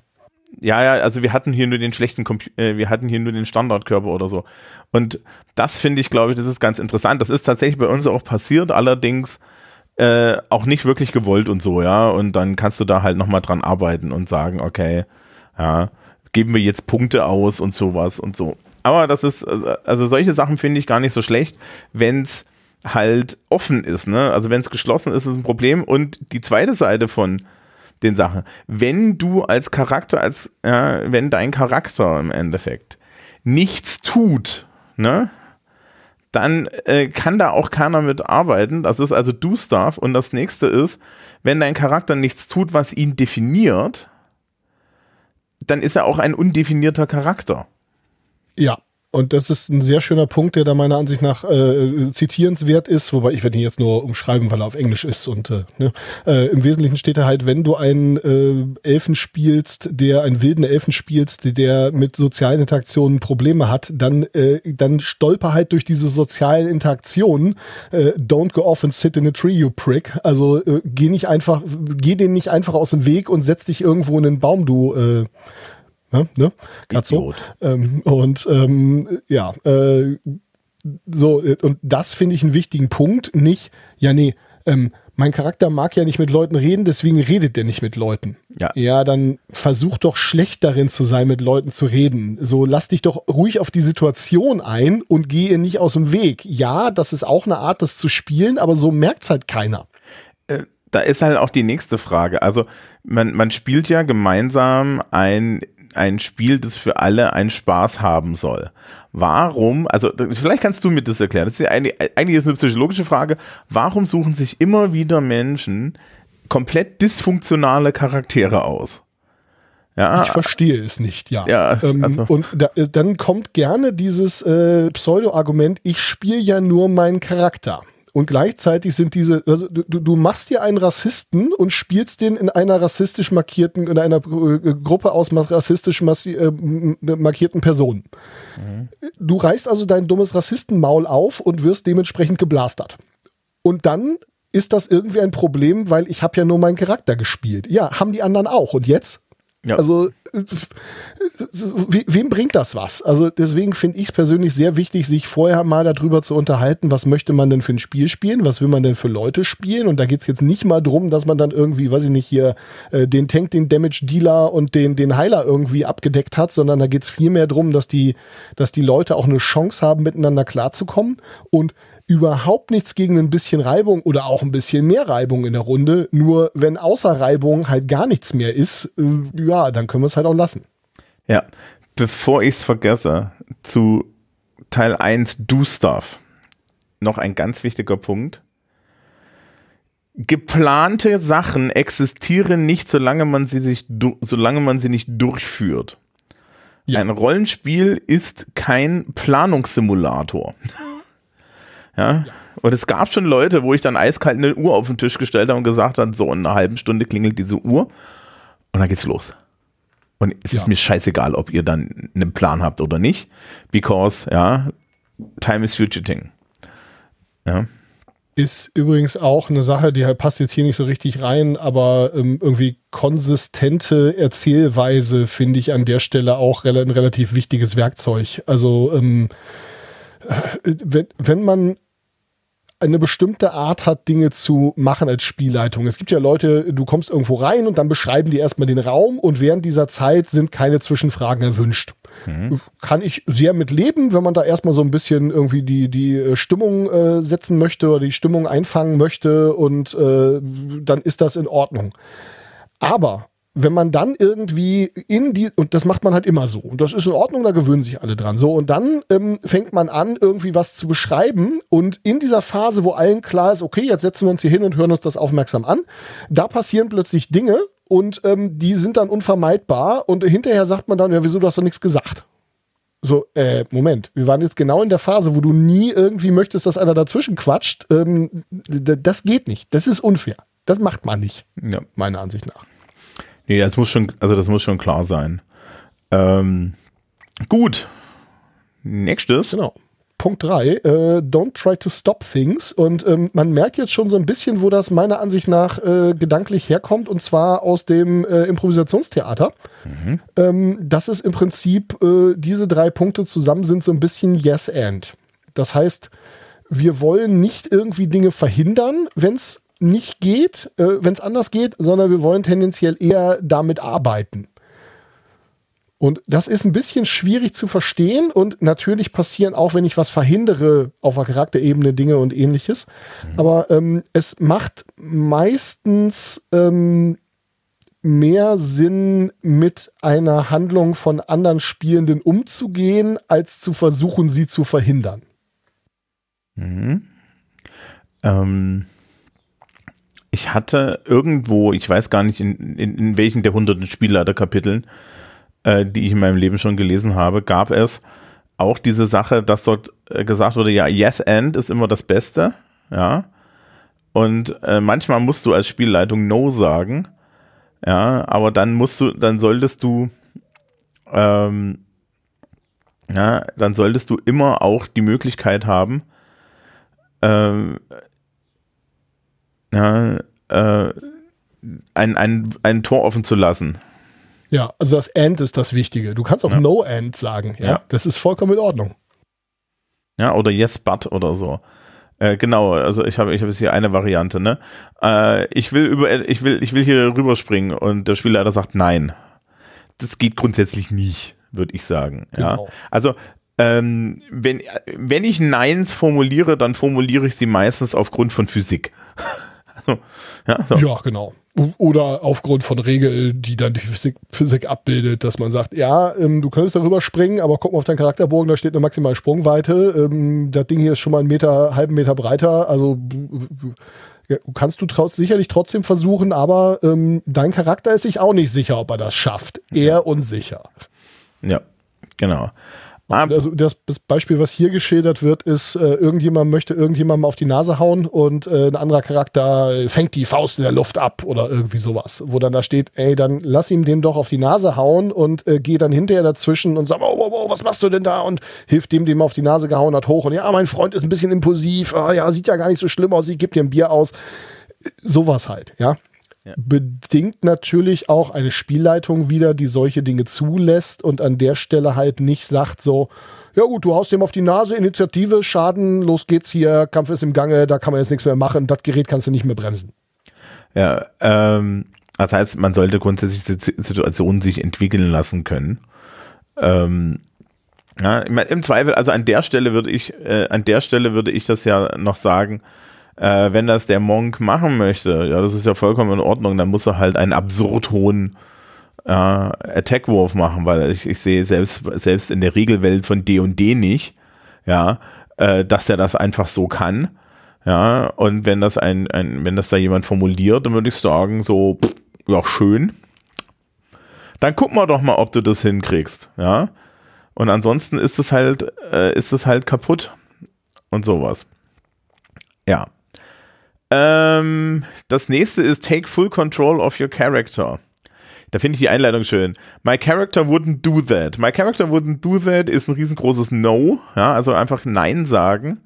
Ja, ja, also wir hatten hier nur den schlechten Compu äh, wir hatten hier nur den Standardkörper oder so. Und das finde ich, glaube ich, das ist ganz interessant. Das ist tatsächlich bei uns auch passiert, allerdings äh, auch nicht wirklich gewollt und so, ja. Und dann kannst du da halt nochmal dran arbeiten und sagen, okay, ja, geben wir jetzt Punkte aus und sowas und so. Aber das ist, also solche Sachen finde ich gar nicht so schlecht, wenn es halt offen ist, ne? Also wenn es geschlossen ist, ist ein Problem. Und die zweite Seite von den Sachen, wenn du als Charakter, als, ja, wenn dein Charakter im Endeffekt nichts tut, ne? Dann äh, kann da auch keiner mit arbeiten. Das ist also du Stuff. Und das nächste ist, wenn dein Charakter nichts tut, was ihn definiert, dann ist er auch ein undefinierter Charakter. Ja, und das ist ein sehr schöner Punkt, der da meiner Ansicht nach äh, zitierenswert ist, wobei ich werde ihn jetzt nur umschreiben, weil er auf Englisch ist. Und äh, ne? äh, im Wesentlichen steht da halt, wenn du einen äh, Elfen spielst, der einen wilden Elfen spielst, der mit sozialen Interaktionen Probleme hat, dann, äh, dann stolper halt durch diese sozialen Interaktionen. Äh, don't go off and sit in a tree, you prick. Also äh, geh nicht einfach, geh denen nicht einfach aus dem Weg und setz dich irgendwo in einen Baum, du äh, Ne? Ne? Gerade so. Ähm, und ähm, ja, äh, so, und das finde ich einen wichtigen Punkt. Nicht, ja, nee, ähm, mein Charakter mag ja nicht mit Leuten reden, deswegen redet der nicht mit Leuten. Ja. ja, dann versuch doch schlecht darin zu sein, mit Leuten zu reden. So, lass dich doch ruhig auf die Situation ein und gehe nicht aus dem Weg. Ja, das ist auch eine Art, das zu spielen, aber so merkt's halt keiner. Äh, da ist halt auch die nächste Frage. Also, man, man spielt ja gemeinsam ein ein Spiel, das für alle einen Spaß haben soll. Warum, also vielleicht kannst du mir das erklären, das ist ja eigentlich, eigentlich ist eine psychologische Frage, warum suchen sich immer wieder Menschen komplett dysfunktionale Charaktere aus? Ja, ich verstehe es nicht, ja. ja ähm, also. Und da, dann kommt gerne dieses äh, Pseudo-Argument, ich spiele ja nur meinen Charakter. Und gleichzeitig sind diese, also du, du machst dir einen Rassisten und spielst den in einer rassistisch markierten, in einer äh, Gruppe aus rassistisch äh, markierten Personen. Mhm. Du reißt also dein dummes Rassistenmaul auf und wirst dementsprechend geblastert. Und dann ist das irgendwie ein Problem, weil ich habe ja nur meinen Charakter gespielt. Ja, haben die anderen auch. Und jetzt? Ja. Also, wem bringt das was? Also, deswegen finde ich es persönlich sehr wichtig, sich vorher mal darüber zu unterhalten, was möchte man denn für ein Spiel spielen, was will man denn für Leute spielen. Und da geht es jetzt nicht mal drum, dass man dann irgendwie, weiß ich nicht, hier äh, den Tank, den Damage Dealer und den, den Heiler irgendwie abgedeckt hat, sondern da geht es vielmehr drum, dass die, dass die Leute auch eine Chance haben, miteinander klarzukommen. Und überhaupt nichts gegen ein bisschen Reibung oder auch ein bisschen mehr Reibung in der Runde. Nur wenn außer Reibung halt gar nichts mehr ist, äh, ja, dann können wir es halt auch lassen. Ja, bevor ich es vergesse, zu Teil 1 Do Stuff. Noch ein ganz wichtiger Punkt. Geplante Sachen existieren nicht, solange man sie sich, solange man sie nicht durchführt. Ja. Ein Rollenspiel ist kein Planungssimulator. Ja? Und es gab schon Leute, wo ich dann eiskalt eine Uhr auf den Tisch gestellt habe und gesagt habe, so in einer halben Stunde klingelt diese Uhr und dann geht's los. Und es ja. ist mir scheißegal, ob ihr dann einen Plan habt oder nicht, because, ja, time is fugiting. Ja. Ist übrigens auch eine Sache, die halt passt jetzt hier nicht so richtig rein, aber ähm, irgendwie konsistente Erzählweise finde ich an der Stelle auch ein relativ wichtiges Werkzeug. Also ähm, äh, wenn, wenn man eine bestimmte Art hat, Dinge zu machen als Spielleitung. Es gibt ja Leute, du kommst irgendwo rein und dann beschreiben die erstmal den Raum und während dieser Zeit sind keine Zwischenfragen erwünscht. Mhm. Kann ich sehr mit leben, wenn man da erstmal so ein bisschen irgendwie die, die äh, Stimmung äh, setzen möchte oder die Stimmung einfangen möchte und äh, dann ist das in Ordnung. Aber wenn man dann irgendwie in die, und das macht man halt immer so, und das ist in Ordnung, da gewöhnen sich alle dran. So, und dann ähm, fängt man an, irgendwie was zu beschreiben, und in dieser Phase, wo allen klar ist, okay, jetzt setzen wir uns hier hin und hören uns das aufmerksam an, da passieren plötzlich Dinge, und ähm, die sind dann unvermeidbar, und hinterher sagt man dann, ja, wieso, du hast doch nichts gesagt. So, äh, Moment, wir waren jetzt genau in der Phase, wo du nie irgendwie möchtest, dass einer dazwischen quatscht. Ähm, das geht nicht. Das ist unfair. Das macht man nicht, ja. meiner Ansicht nach. Nee, das muss schon, also das muss schon klar sein. Ähm, gut. Nächstes. Genau. Punkt 3, äh, don't try to stop things. Und ähm, man merkt jetzt schon so ein bisschen, wo das meiner Ansicht nach äh, gedanklich herkommt, und zwar aus dem äh, Improvisationstheater. Mhm. Ähm, das ist im Prinzip, äh, diese drei Punkte zusammen sind so ein bisschen Yes and. Das heißt, wir wollen nicht irgendwie Dinge verhindern, wenn es nicht geht, äh, wenn es anders geht, sondern wir wollen tendenziell eher damit arbeiten. Und das ist ein bisschen schwierig zu verstehen und natürlich passieren auch, wenn ich was verhindere, auf der Charakterebene Dinge und ähnliches. Mhm. Aber ähm, es macht meistens ähm, mehr Sinn, mit einer Handlung von anderen Spielenden umzugehen, als zu versuchen, sie zu verhindern. Mhm. Ähm, ich hatte irgendwo, ich weiß gar nicht, in, in, in welchen der hunderten Spielleiterkapiteln, äh, die ich in meinem Leben schon gelesen habe, gab es auch diese Sache, dass dort äh, gesagt wurde, ja, Yes and ist immer das Beste, ja. Und äh, manchmal musst du als Spielleitung No sagen, ja, aber dann musst du, dann solltest du, ähm, ja, dann solltest du immer auch die Möglichkeit haben, ähm, ja, äh, ein, ein, ein Tor offen zu lassen. Ja, also das End ist das Wichtige. Du kannst auch ja. No End sagen, ja? ja. Das ist vollkommen in Ordnung. Ja, oder Yes But oder so. Äh, genau, also ich habe ich habe jetzt hier eine Variante, ne? Äh, ich will über ich will ich will hier rüberspringen und der Spielleiter sagt nein. Das geht grundsätzlich nicht, würde ich sagen. Genau. Ja. Also ähm, wenn, wenn ich Neins formuliere, dann formuliere ich sie meistens aufgrund von Physik. ja, so. ja, genau. Oder aufgrund von Regeln, die dann die Physik, Physik abbildet, dass man sagt, ja, ähm, du könntest darüber springen, aber guck mal auf deinen Charakterbogen, da steht eine maximale Sprungweite. Ähm, das Ding hier ist schon mal einen Meter, halben Meter breiter. Also ja, kannst du trotz, sicherlich trotzdem versuchen, aber ähm, dein Charakter ist sich auch nicht sicher, ob er das schafft. Eher ja. unsicher. Ja, genau. Also das, Beispiel, was hier geschildert wird, ist, äh, irgendjemand möchte irgendjemandem auf die Nase hauen und äh, ein anderer Charakter fängt die Faust in der Luft ab oder irgendwie sowas. Wo dann da steht, ey, dann lass ihm den doch auf die Nase hauen und äh, geh dann hinterher dazwischen und sag, oh, oh, oh, was machst du denn da? Und hilft dem, dem auf die Nase gehauen hat, hoch. Und ja, mein Freund ist ein bisschen impulsiv, ah, ja, sieht ja gar nicht so schlimm aus, ich gebe dir ein Bier aus. Sowas halt, ja ja. bedingt natürlich auch eine Spielleitung wieder, die solche Dinge zulässt und an der Stelle halt nicht sagt so, ja gut, du haust dem auf die Nase, Initiative, Schaden, los geht's hier, Kampf ist im Gange, da kann man jetzt nichts mehr machen, das Gerät kannst du nicht mehr bremsen. Ja, ähm, das heißt, man sollte grundsätzlich Situationen sich entwickeln lassen können. Ähm, ja, im Zweifel, also an der Stelle würde ich, äh, an der Stelle würde ich das ja noch sagen, äh, wenn das der Monk machen möchte, ja, das ist ja vollkommen in Ordnung, dann muss er halt einen absurd hohen äh, Attack-Wurf machen, weil ich, ich sehe selbst, selbst in der Regelwelt von D&D &D nicht, ja, äh, dass er das einfach so kann. Ja, und wenn das ein, ein, wenn das da jemand formuliert, dann würde ich sagen, so, pff, ja, schön. Dann guck mal doch mal, ob du das hinkriegst, ja. Und ansonsten ist es halt, äh, ist es halt kaputt und sowas. Ja. Ähm, das nächste ist Take full control of your character. Da finde ich die Einleitung schön. My character wouldn't do that. My character wouldn't do that ist ein riesengroßes No. Ja, also einfach Nein sagen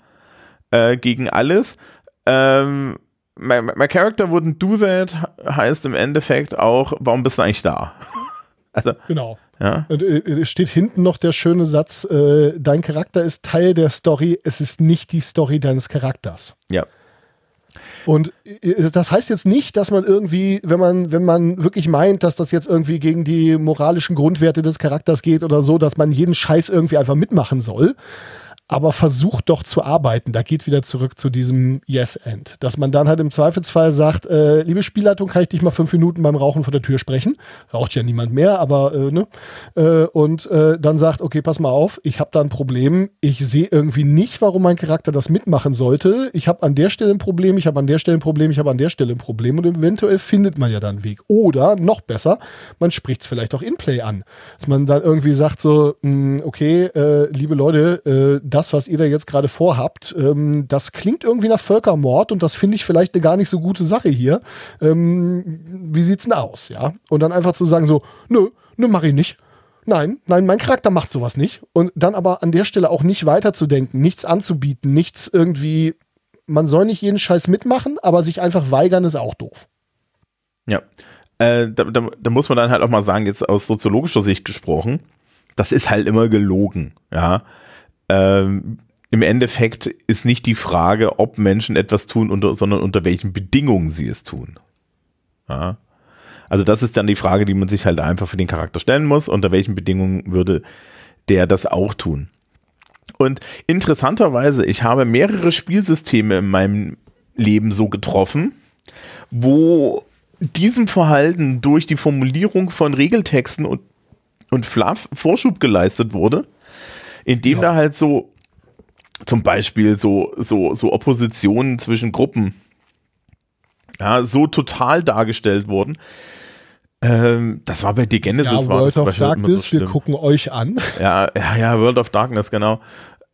äh, gegen alles. Ähm, my, my character wouldn't do that heißt im Endeffekt auch, warum bist du eigentlich da? also, genau. Ja. Äh, es steht hinten noch der schöne Satz, äh, dein Charakter ist Teil der Story, es ist nicht die Story deines Charakters. Ja. Und äh, das heißt jetzt nicht, dass man irgendwie, wenn man, wenn man wirklich meint, dass das jetzt irgendwie gegen die moralischen Grundwerte des Charakters geht oder so, dass man jeden Scheiß irgendwie einfach mitmachen soll aber versucht doch zu arbeiten. Da geht wieder zurück zu diesem Yes-End. Dass man dann halt im Zweifelsfall sagt, äh, liebe Spielleitung, kann ich dich mal fünf Minuten beim Rauchen vor der Tür sprechen? Raucht ja niemand mehr, aber äh, ne? Äh, und äh, dann sagt, okay, pass mal auf, ich habe da ein Problem. Ich sehe irgendwie nicht, warum mein Charakter das mitmachen sollte. Ich habe an der Stelle ein Problem, ich habe an der Stelle ein Problem, ich habe an der Stelle ein Problem und eventuell findet man ja dann einen Weg. Oder noch besser, man spricht es vielleicht auch in Play an. Dass man dann irgendwie sagt so, mh, hm, okay, äh, liebe Leute, äh, das, was ihr da jetzt gerade vorhabt, ähm, das klingt irgendwie nach Völkermord und das finde ich vielleicht eine gar nicht so gute Sache hier. Ähm, wie sieht's denn aus, ja? Und dann einfach zu sagen so, nö, nö, mach ich nicht. Nein, nein, mein Charakter macht sowas nicht. Und dann aber an der Stelle auch nicht weiterzudenken, nichts anzubieten, nichts irgendwie. Man soll nicht jeden Scheiß mitmachen, aber sich einfach weigern ist auch doof. Ja. Äh, da, da, da, muss man dann halt auch mal sagen, jetzt aus soziologischer Sicht gesprochen, das ist halt immer gelogen. Ja. Ähm, Im Endeffekt ist nicht die Frage, ob Menschen etwas tun, unter, sondern unter welchen Bedingungen sie es tun. Ja. Also das ist dann die Frage, die man sich halt einfach für den Charakter stellen muss. Unter welchen Bedingungen würde der das auch tun? Und interessanterweise, ich habe mehrere Spielsysteme in meinem Leben so getroffen, wo diesem Verhalten durch die Formulierung von Regeltexten und, und Fluff Vorschub geleistet wurde, indem ja. da halt so zum Beispiel so, so, so Oppositionen zwischen Gruppen ja, so total dargestellt wurden. Ähm, das war bei The Genesis. Ja, World of Darkness, so wir gucken euch an. Ja, ja, ja, World of Darkness, genau.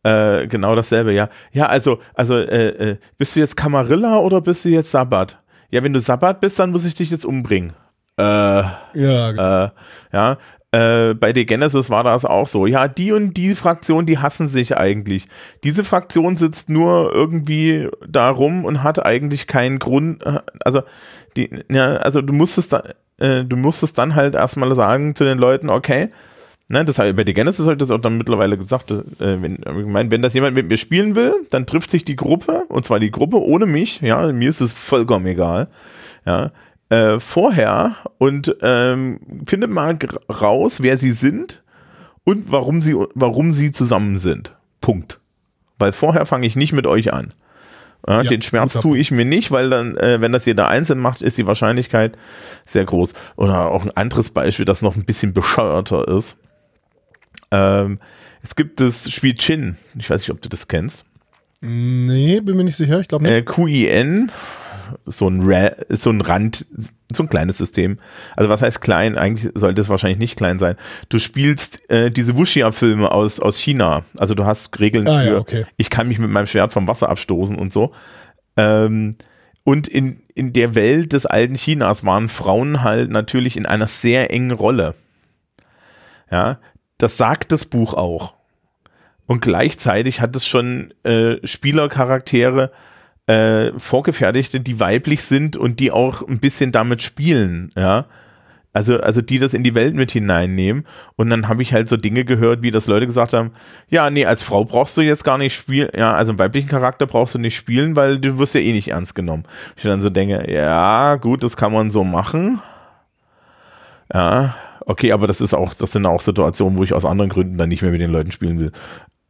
Äh, genau dasselbe, ja. Ja, also, also, äh, äh, bist du jetzt Camarilla oder bist du jetzt Sabbat? Ja, wenn du Sabbat bist, dann muss ich dich jetzt umbringen. Äh, ja, genau. äh, ja. Äh, bei The Genesis war das auch so. Ja, die und die Fraktion, die hassen sich eigentlich. Diese Fraktion sitzt nur irgendwie da rum und hat eigentlich keinen Grund. Äh, also, die, ja, also du musstest da, äh, du musstest dann halt erstmal sagen zu den Leuten, okay, Ne, das habe bei The Genesis habe ich das auch dann mittlerweile gesagt, dass, äh, wenn, ich mein, wenn das jemand mit mir spielen will, dann trifft sich die Gruppe, und zwar die Gruppe ohne mich, ja, mir ist es vollkommen egal, ja, äh, vorher und ähm, findet mal raus, wer sie sind und warum sie, warum sie zusammen sind. Punkt. Weil vorher fange ich nicht mit euch an. Ja, den Schmerz tue ich mir nicht, weil dann, äh, wenn das jeder einzeln macht, ist die Wahrscheinlichkeit sehr groß. Oder auch ein anderes Beispiel, das noch ein bisschen bescheuerter ist. Ähm, es gibt das Spiel Chin. Ich weiß nicht, ob du das kennst. Nee, bin mir nicht sicher. Ich glaube nicht. Äh, QIN, so ein, Ra so ein Rand, so ein kleines System. Also was heißt klein? Eigentlich sollte es wahrscheinlich nicht klein sein. Du spielst äh, diese Wuxia-Filme aus, aus China. Also du hast Regeln ah, für, ja, okay. ich kann mich mit meinem Schwert vom Wasser abstoßen und so. Ähm, und in, in der Welt des alten Chinas waren Frauen halt natürlich in einer sehr engen Rolle. Ja, das sagt das Buch auch. Und gleichzeitig hat es schon äh, Spielercharaktere äh, vorgefertigte, die weiblich sind und die auch ein bisschen damit spielen, ja. Also, also die das in die Welt mit hineinnehmen. Und dann habe ich halt so Dinge gehört, wie das Leute gesagt haben, ja, nee, als Frau brauchst du jetzt gar nicht spielen, ja, also einen weiblichen Charakter brauchst du nicht spielen, weil du wirst ja eh nicht ernst genommen. Ich dann so denke, ja, gut, das kann man so machen. Ja, okay, aber das ist auch, das sind auch Situationen, wo ich aus anderen Gründen dann nicht mehr mit den Leuten spielen will.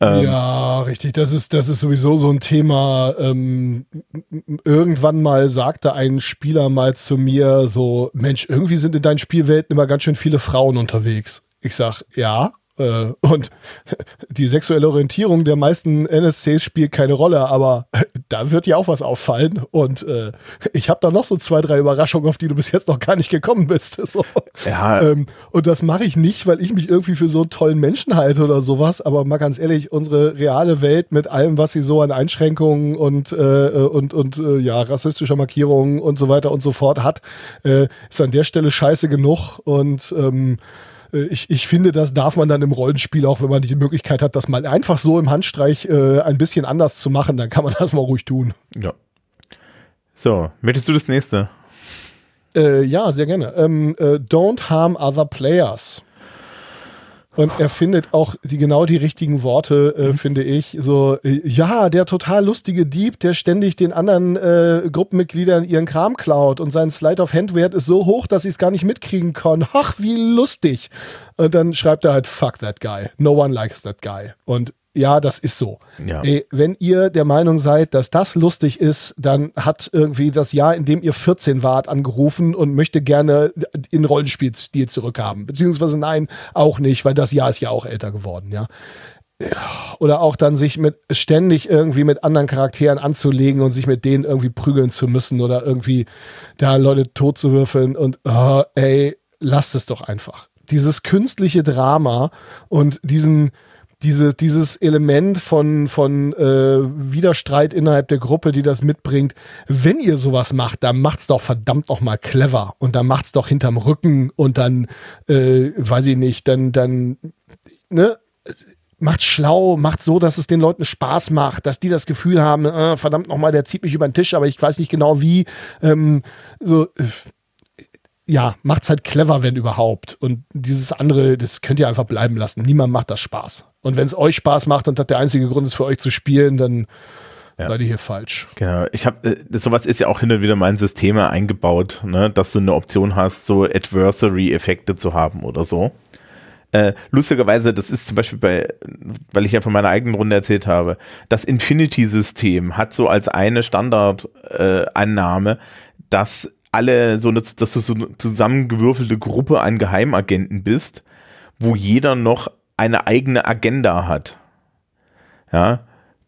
Ähm, ja, richtig. Das ist, das ist sowieso so ein Thema. Ähm, irgendwann mal sagte ein Spieler mal zu mir so, Mensch, irgendwie sind in deinen Spielwelten immer ganz schön viele Frauen unterwegs. Ich sag, ja, und die sexuelle Orientierung der meisten NSCs spielt keine Rolle, aber da wird ja auch was auffallen. Und äh, ich habe da noch so zwei, drei Überraschungen, auf die du bis jetzt noch gar nicht gekommen bist. So. Ja. Ähm, und das mache ich nicht, weil ich mich irgendwie für so einen tollen Menschen halte oder sowas. Aber mal ganz ehrlich, unsere reale Welt mit allem, was sie so an Einschränkungen und, äh, und, und äh, ja, rassistischer Markierungen und so weiter und so fort hat, äh, ist an der Stelle scheiße genug. Und ähm, äh, ich, ich finde, das darf man dann im Rollenspiel auch, wenn man die Möglichkeit hat, das mal einfach so im Handstreich äh, ein bisschen anders zu machen, dann kann man das mal ruhig tun. Ja. So, möchtest du das nächste? Äh, ja, sehr gerne. Ähm, äh, don't harm other players. Und er findet auch die genau die richtigen Worte, äh, mhm. finde ich. So, äh, ja, der total lustige Dieb, der ständig den anderen äh, Gruppenmitgliedern ihren Kram klaut und sein Slide of Hand Wert ist so hoch, dass sie es gar nicht mitkriegen können. Ach, wie lustig. Und dann schreibt er halt, fuck that guy. No one likes that guy. Und ja, das ist so. Ja. Ey, wenn ihr der Meinung seid, dass das lustig ist, dann hat irgendwie das Jahr, in dem ihr 14 wart, angerufen und möchte gerne in Rollenspielstil zurückhaben. Beziehungsweise nein, auch nicht, weil das Jahr ist ja auch älter geworden, ja. Oder auch dann sich mit ständig irgendwie mit anderen Charakteren anzulegen und sich mit denen irgendwie prügeln zu müssen oder irgendwie da Leute tot zu würfeln und oh, ey, lasst es doch einfach. Dieses künstliche Drama und diesen, diese, dieses Element von, von äh, Widerstreit innerhalb der Gruppe, die das mitbringt. Wenn ihr sowas macht, dann macht's doch verdammt noch mal clever und dann macht's doch hinterm Rücken und dann, äh, weiß ich nicht, dann, dann, ne, macht schlau, macht so, dass es den Leuten Spaß macht, dass die das Gefühl haben, äh, verdammt nochmal, der zieht mich über den Tisch, aber ich weiß nicht genau wie. Ähm, so, äh, ja, macht's halt clever, wenn überhaupt. Und dieses andere, das könnt ihr einfach bleiben lassen. Niemand macht das Spaß. Und wenn es euch Spaß macht und das der einzige Grund ist für euch zu spielen, dann ja. seid ihr hier falsch. Genau. Ich habe äh, sowas ist ja auch hin und wieder mal in Systeme eingebaut, ne, dass du eine Option hast, so Adversary-Effekte zu haben oder so. Äh, lustigerweise, das ist zum Beispiel bei, weil ich ja von meiner eigenen Runde erzählt habe, das Infinity-System hat so als eine Standardannahme, äh, dass alle so eine, dass du so eine zusammengewürfelte Gruppe an Geheimagenten bist, wo jeder noch eine eigene Agenda hat. Ja,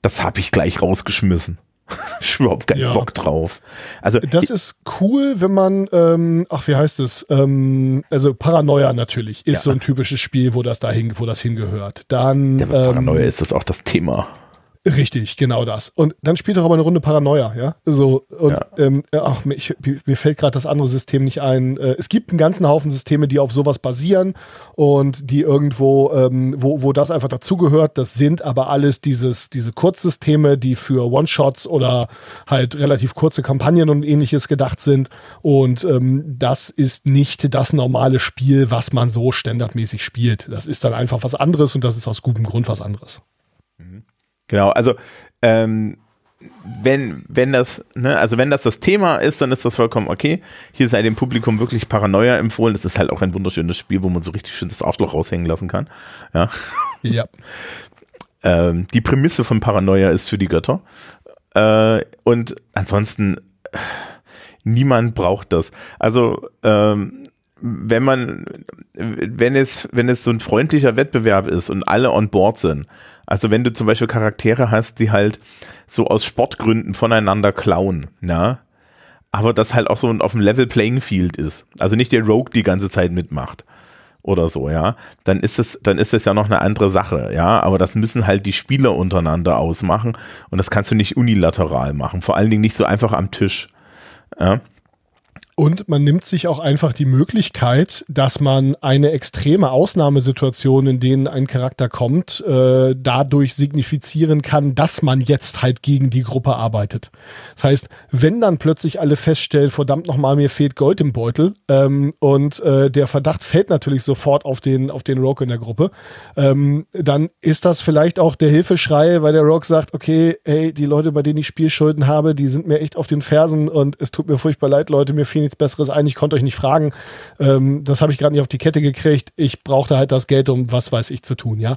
das habe ich gleich rausgeschmissen. ich überhaupt keinen ja. Bock drauf. Also das ist cool, wenn man, ähm, ach wie heißt es, ähm, also Paranoia natürlich ist ja. so ein typisches Spiel, wo das dahin, wo das hingehört. Dann ja, Paranoia ähm, ist das auch das Thema. Richtig, genau das. Und dann spielt doch aber eine Runde Paranoia, ja. So, und ja. Ähm, ach, mich, mir fällt gerade das andere System nicht ein. Äh, es gibt einen ganzen Haufen Systeme, die auf sowas basieren und die irgendwo, ähm, wo, wo das einfach dazugehört. Das sind aber alles dieses, diese Kurzsysteme, die für One-Shots oder halt relativ kurze Kampagnen und ähnliches gedacht sind. Und ähm, das ist nicht das normale Spiel, was man so standardmäßig spielt. Das ist dann einfach was anderes und das ist aus gutem Grund was anderes. Genau, also ähm, wenn, wenn das, ne, also wenn das das Thema ist, dann ist das vollkommen okay. Hier sei dem Publikum wirklich Paranoia empfohlen. Das ist halt auch ein wunderschönes Spiel, wo man so richtig schön das Arschloch raushängen lassen kann. Ja. Ja. ähm, die Prämisse von Paranoia ist für die Götter. Äh, und ansonsten, niemand braucht das. Also, ähm, wenn man, wenn es, wenn es so ein freundlicher Wettbewerb ist und alle on board sind, also wenn du zum Beispiel Charaktere hast, die halt so aus Sportgründen voneinander klauen, na, aber das halt auch so auf dem Level Playing Field ist. Also nicht der Rogue die ganze Zeit mitmacht oder so, ja, dann ist es, dann ist es ja noch eine andere Sache, ja, aber das müssen halt die Spieler untereinander ausmachen und das kannst du nicht unilateral machen, vor allen Dingen nicht so einfach am Tisch. Ja. Und man nimmt sich auch einfach die Möglichkeit, dass man eine extreme Ausnahmesituation, in denen ein Charakter kommt, äh, dadurch signifizieren kann, dass man jetzt halt gegen die Gruppe arbeitet. Das heißt, wenn dann plötzlich alle feststellen, verdammt nochmal, mir fehlt Gold im Beutel, ähm, und äh, der Verdacht fällt natürlich sofort auf den, auf den Rogue in der Gruppe, ähm, dann ist das vielleicht auch der Hilfeschrei, weil der Rogue sagt, okay, hey, die Leute, bei denen ich Spielschulden habe, die sind mir echt auf den Fersen und es tut mir furchtbar leid, Leute, mir fehlen nichts Besseres ein, ich konnte euch nicht fragen. Ähm, das habe ich gerade nicht auf die Kette gekriegt. Ich brauchte halt das Geld, um was weiß ich zu tun, ja.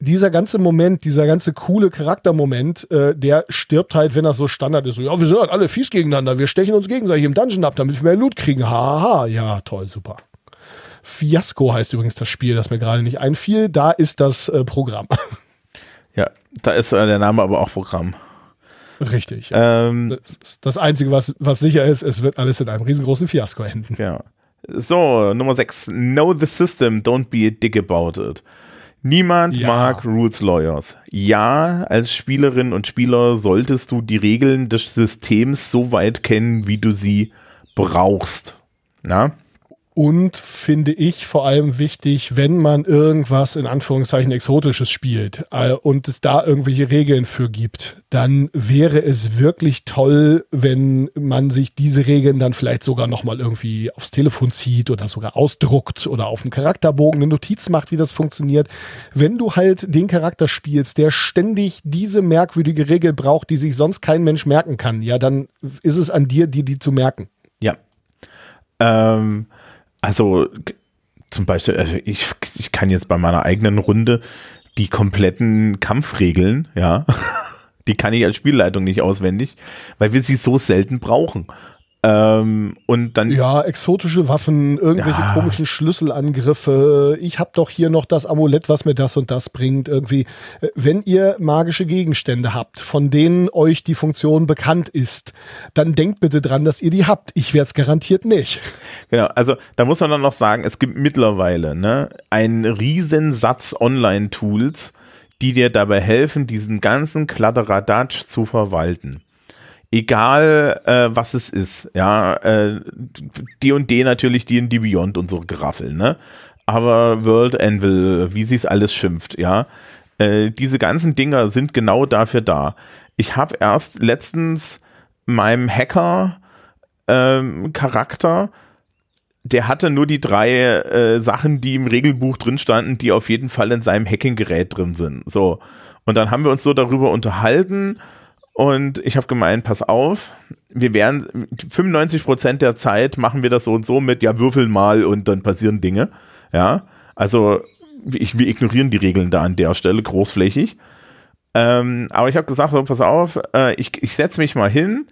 Dieser ganze Moment, dieser ganze coole Charaktermoment, äh, der stirbt halt, wenn das so Standard ist. So, ja, wir sind halt alle fies gegeneinander, wir stechen uns gegenseitig im Dungeon ab, damit wir mehr Loot kriegen. Haha, ja, toll, super. Fiasco heißt übrigens das Spiel, das mir gerade nicht einfiel. Da ist das äh, Programm. Ja, da ist äh, der Name aber auch Programm. Richtig. Ähm, das, das, Einzige, was, was sicher ist, es wird alles in einem riesengroßen Fiasko enden. Ja. So, Nummer 6. Know the system, don't be a dick about it. Niemand ja. mag Rules Lawyers. Ja, als Spielerin und Spieler solltest du die Regeln des Systems so weit kennen, wie du sie brauchst. Na? Und finde ich vor allem wichtig, wenn man irgendwas in Anführungszeichen Exotisches spielt äh, und es da irgendwelche Regeln für gibt, dann wäre es wirklich toll, wenn man sich diese Regeln dann vielleicht sogar nochmal irgendwie aufs Telefon zieht oder sogar ausdruckt oder auf dem Charakterbogen eine Notiz macht, wie das funktioniert. Wenn du halt den Charakter spielst, der ständig diese merkwürdige Regel braucht, die sich sonst kein Mensch merken kann, ja, dann ist es an dir, die die zu merken. Ja. Ähm also zum Beispiel, also ich, ich kann jetzt bei meiner eigenen Runde die kompletten Kampfregeln, ja, die kann ich als Spielleitung nicht auswendig, weil wir sie so selten brauchen. Ähm, und dann ja, exotische Waffen, irgendwelche ja. komischen Schlüsselangriffe. Ich habe doch hier noch das Amulett, was mir das und das bringt. Irgendwie, äh, wenn ihr magische Gegenstände habt, von denen euch die Funktion bekannt ist, dann denkt bitte dran, dass ihr die habt. Ich werde es garantiert nicht. Genau, also da muss man dann noch sagen, es gibt mittlerweile ne, einen Riesensatz Online-Tools, die dir dabei helfen, diesen ganzen Kladderadatsch zu verwalten. Egal, äh, was es ist, ja, äh, D und D natürlich, die in die Beyond und so Geraffel, ne? Aber World Anvil, wie sie es alles schimpft, ja. Äh, diese ganzen Dinger sind genau dafür da. Ich habe erst letztens meinem Hacker ähm, Charakter der hatte nur die drei äh, Sachen, die im Regelbuch drin standen, die auf jeden Fall in seinem Hacking-Gerät drin sind. So. Und dann haben wir uns so darüber unterhalten und ich habe gemeint, pass auf, wir werden 95 Prozent der Zeit machen wir das so und so mit, ja, würfeln mal und dann passieren Dinge. Ja, also ich, wir ignorieren die Regeln da an der Stelle großflächig. Ähm, aber ich habe gesagt, so, pass auf, äh, ich, ich setze mich mal hin,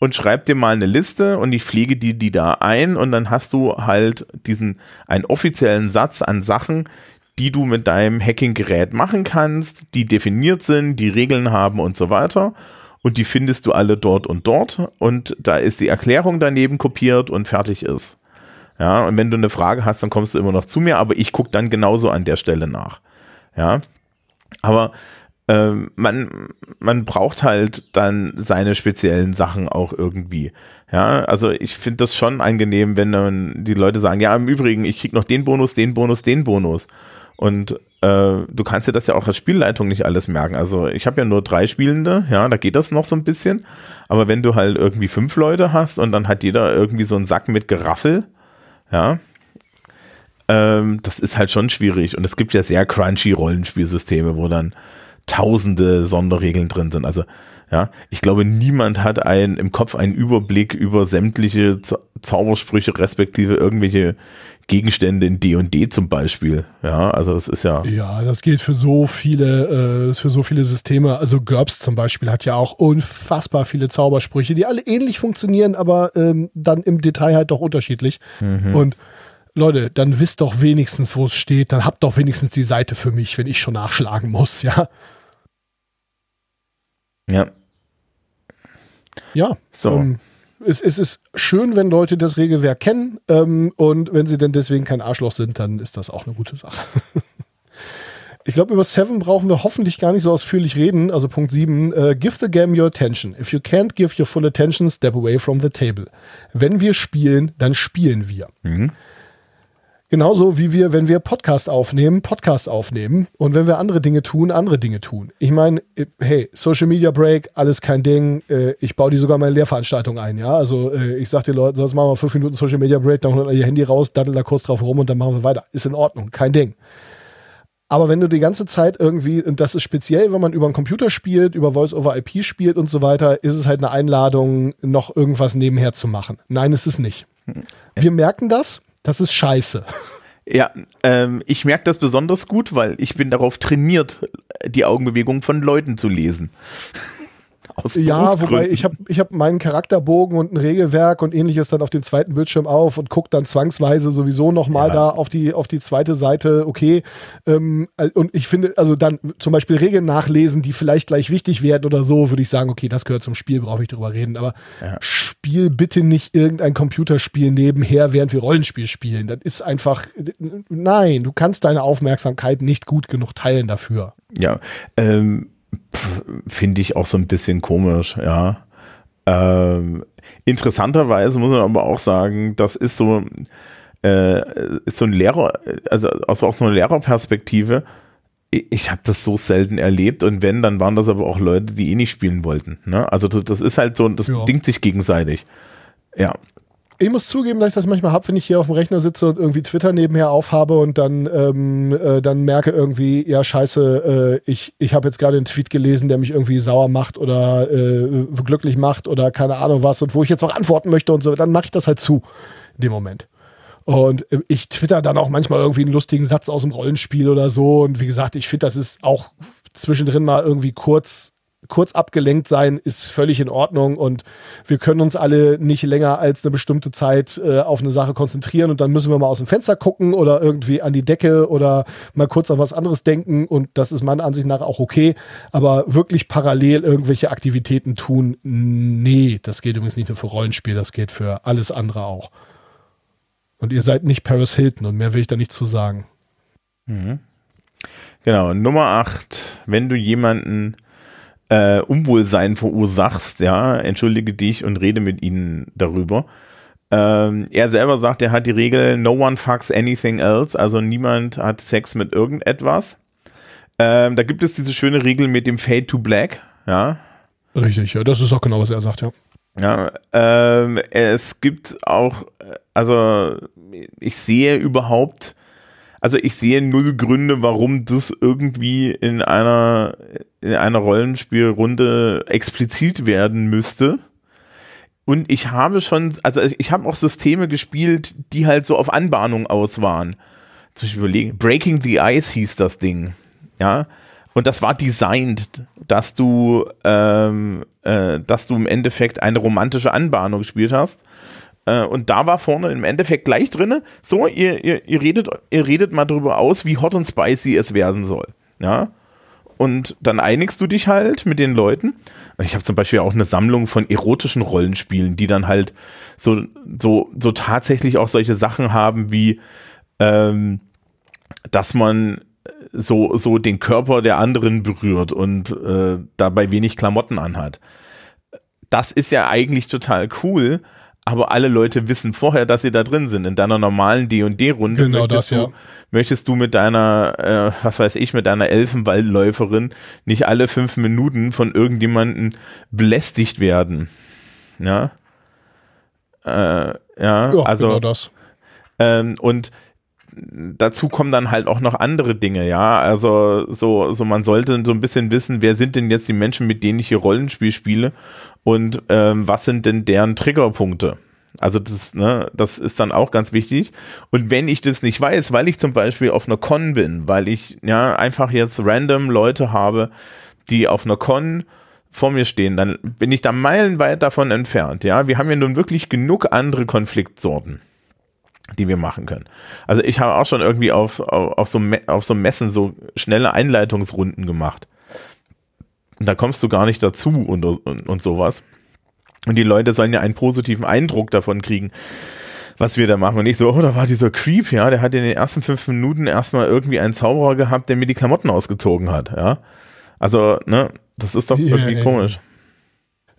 und schreib dir mal eine Liste und ich pflege die, die da ein und dann hast du halt diesen, einen offiziellen Satz an Sachen, die du mit deinem Hacking-Gerät machen kannst, die definiert sind, die Regeln haben und so weiter. Und die findest du alle dort und dort. Und da ist die Erklärung daneben kopiert und fertig ist. Ja, und wenn du eine Frage hast, dann kommst du immer noch zu mir, aber ich gucke dann genauso an der Stelle nach. Ja, aber ähm, man, man braucht halt dann seine speziellen Sachen auch irgendwie. Ja, also ich finde das schon angenehm, wenn dann die Leute sagen, ja, im Übrigen, ich krieg noch den Bonus, den Bonus, den Bonus. Und äh, du kannst dir das ja auch als Spielleitung nicht alles merken. Also ich habe ja nur drei Spielende, ja, da geht das noch so ein bisschen. Aber wenn du halt irgendwie fünf Leute hast und dann hat jeder irgendwie so einen Sack mit Geraffel, ja, ähm, das ist halt schon schwierig. Und es gibt ja sehr crunchy Rollenspielsysteme, wo dann tausende Sonderregeln drin sind. Also ja, ich glaube, niemand hat ein, im Kopf einen Überblick über sämtliche Zaubersprüche respektive irgendwelche Gegenstände in D&D zum Beispiel. Ja, also das ist ja. Ja, das gilt für so viele, äh, für so viele Systeme. Also GURPS zum Beispiel hat ja auch unfassbar viele Zaubersprüche, die alle ähnlich funktionieren, aber ähm, dann im Detail halt doch unterschiedlich. Mhm. Und Leute, dann wisst doch wenigstens, wo es steht. Dann habt doch wenigstens die Seite für mich, wenn ich schon nachschlagen muss, ja. Ja. Ja. So. Ähm, es, es, ist schön, wenn Leute das Regelwerk kennen ähm, und wenn sie denn deswegen kein Arschloch sind, dann ist das auch eine gute Sache. ich glaube, über Seven brauchen wir hoffentlich gar nicht so ausführlich reden. Also Punkt 7, uh, give the game your attention. If you can't give your full attention, step away from the table. Wenn wir spielen, dann spielen wir. Mhm. Genauso wie wir, wenn wir Podcast aufnehmen, Podcast aufnehmen und wenn wir andere Dinge tun, andere Dinge tun. Ich meine, hey, Social Media Break, alles kein Ding. Äh, ich baue die sogar mal in Lehrveranstaltungen ein, ja. Also äh, ich sage den Leuten, sonst machen wir fünf Minuten Social Media Break, dann holen wir ihr Handy raus, daddel da kurz drauf rum und dann machen wir weiter. Ist in Ordnung, kein Ding. Aber wenn du die ganze Zeit irgendwie, und das ist speziell, wenn man über einen Computer spielt, über Voice-over-IP spielt und so weiter, ist es halt eine Einladung, noch irgendwas nebenher zu machen. Nein, ist es nicht. Hm. Wir merken das, das ist scheiße. Ja, ähm, ich merke das besonders gut, weil ich bin darauf trainiert, die Augenbewegungen von Leuten zu lesen. Aus ja, wobei ich habe ich hab meinen Charakterbogen und ein Regelwerk und ähnliches dann auf dem zweiten Bildschirm auf und gucke dann zwangsweise sowieso nochmal ja. da auf die, auf die zweite Seite, okay. Ähm, und ich finde, also dann zum Beispiel Regeln nachlesen, die vielleicht gleich wichtig werden oder so, würde ich sagen, okay, das gehört zum Spiel, brauche ich drüber reden. Aber ja. spiel bitte nicht irgendein Computerspiel nebenher, während wir Rollenspiel spielen. Das ist einfach, nein, du kannst deine Aufmerksamkeit nicht gut genug teilen dafür. Ja, ähm, finde ich auch so ein bisschen komisch, ja. Ähm, interessanterweise muss man aber auch sagen, das ist so, äh, ist so ein Lehrer, also aus, aus so einer Lehrerperspektive, ich, habe das so selten erlebt und wenn, dann waren das aber auch Leute, die eh nicht spielen wollten. Ne? Also das ist halt so, das ja. bedingt sich gegenseitig. Ja ich muss zugeben, dass ich das manchmal habe, wenn ich hier auf dem Rechner sitze und irgendwie Twitter nebenher aufhabe und dann, ähm, äh, dann merke irgendwie, ja, scheiße, äh, ich, ich habe jetzt gerade einen Tweet gelesen, der mich irgendwie sauer macht oder äh, glücklich macht oder keine Ahnung was und wo ich jetzt auch antworten möchte und so, dann mache ich das halt zu in dem Moment. Und äh, ich twitter dann auch manchmal irgendwie einen lustigen Satz aus dem Rollenspiel oder so. Und wie gesagt, ich finde, das ist auch zwischendrin mal irgendwie kurz kurz abgelenkt sein ist völlig in Ordnung und wir können uns alle nicht länger als eine bestimmte Zeit äh, auf eine Sache konzentrieren und dann müssen wir mal aus dem Fenster gucken oder irgendwie an die Decke oder mal kurz an was anderes denken und das ist meiner Ansicht nach auch okay, aber wirklich parallel irgendwelche Aktivitäten tun, nee, das geht übrigens nicht nur für Rollenspiel, das geht für alles andere auch. Und ihr seid nicht Paris Hilton und mehr will ich da nicht zu sagen. Mhm. Genau, Nummer 8, wenn du jemanden äh, Unwohlsein verursachst, ja, entschuldige dich und rede mit ihnen darüber. Ähm, er selber sagt, er hat die Regel, no one fucks anything else, also niemand hat Sex mit irgendetwas. Ähm, da gibt es diese schöne Regel mit dem Fade to Black, ja. Richtig, ja, das ist auch genau, was er sagt, ja. Ja, ähm, es gibt auch, also ich sehe überhaupt, also ich sehe null Gründe, warum das irgendwie in einer, in einer Rollenspielrunde explizit werden müsste. Und ich habe schon, also ich habe auch Systeme gespielt, die halt so auf Anbahnung aus waren. Zum Beispiel überlegen, Breaking the Ice hieß das Ding. Ja. Und das war designed, dass du, ähm, äh, dass du im Endeffekt eine romantische Anbahnung gespielt hast. Äh, und da war vorne im Endeffekt gleich drin, so, ihr, ihr, ihr, redet, ihr redet mal drüber aus, wie hot und spicy es werden soll. Ja. Und dann einigst du dich halt mit den Leuten. Ich habe zum Beispiel auch eine Sammlung von erotischen Rollenspielen, die dann halt so, so, so tatsächlich auch solche Sachen haben wie, ähm, dass man so, so den Körper der anderen berührt und äh, dabei wenig Klamotten anhat. Das ist ja eigentlich total cool, aber alle Leute wissen vorher, dass sie da drin sind. In deiner normalen D&D-Runde genau möchtest, das, du, ja. möchtest du mit deiner, äh, was weiß ich, mit deiner Elfenwaldläuferin nicht alle fünf Minuten von irgendjemandem belästigt werden. Ja. Äh, ja, Ja, also genau das. ähm, und dazu kommen dann halt auch noch andere Dinge, ja. Also so, so man sollte so ein bisschen wissen, wer sind denn jetzt die Menschen, mit denen ich hier Rollenspiel spiele und ähm, was sind denn deren Triggerpunkte? Also das, ne, das ist dann auch ganz wichtig. Und wenn ich das nicht weiß, weil ich zum Beispiel auf einer Con bin, weil ich ja einfach jetzt random Leute habe, die auf einer Con vor mir stehen, dann bin ich da meilenweit davon entfernt. Ja, wir haben ja nun wirklich genug andere Konfliktsorten die wir machen können. Also ich habe auch schon irgendwie auf, auf, auf, so, auf so Messen so schnelle Einleitungsrunden gemacht. Da kommst du gar nicht dazu und, und, und sowas. Und die Leute sollen ja einen positiven Eindruck davon kriegen, was wir da machen. Und ich so, oh, da war dieser Creep, ja, der hat in den ersten fünf Minuten erstmal irgendwie einen Zauberer gehabt, der mir die Klamotten ausgezogen hat, ja. Also, ne, das ist doch Ja, irgendwie ja, komisch.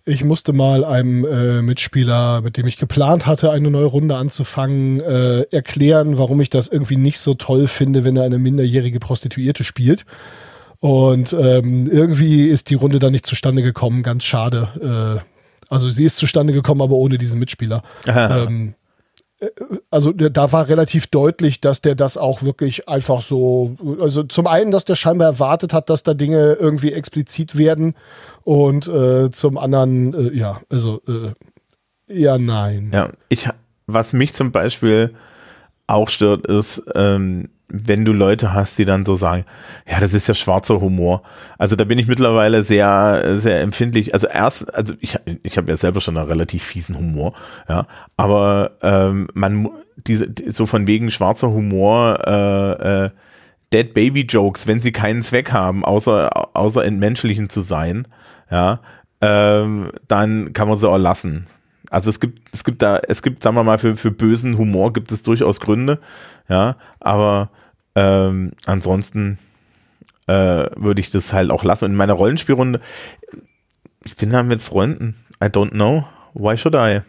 Ich musste mal einem äh, Mitspieler, mit dem ich geplant hatte, eine neue Runde anzufangen, äh, erklären, warum ich das irgendwie nicht so toll finde, wenn er eine minderjährige Prostituierte spielt. Und ähm, irgendwie ist die Runde dann nicht zustande gekommen, ganz schade. Äh, also sie ist zustande gekommen, aber ohne diesen Mitspieler. Ähm, äh, also da war relativ deutlich, dass der das auch wirklich einfach so, also zum einen, dass der scheinbar erwartet hat, dass da Dinge irgendwie explizit werden und äh, zum anderen, äh, ja, also äh, ja, nein. Ja, ich, was mich zum Beispiel auch stört, ist, ähm, wenn du Leute hast, die dann so sagen, ja, das ist ja schwarzer Humor. Also da bin ich mittlerweile sehr, sehr empfindlich. Also erst, also ich, ich habe ja selber schon einen relativ fiesen Humor, ja, aber ähm, man, diese, die- so von wegen schwarzer Humor, äh, äh, Dead Baby Jokes, wenn sie keinen Zweck haben, außer, außer entmenschlichen zu sein, ja, ähm, dann kann man sie auch lassen. Also es gibt, es gibt da, es gibt, sagen wir mal, für, für bösen Humor gibt es durchaus Gründe, ja, aber ähm, ansonsten äh, würde ich das halt auch lassen. Und in meiner Rollenspielrunde, ich bin da mit Freunden. I don't know. Why should I?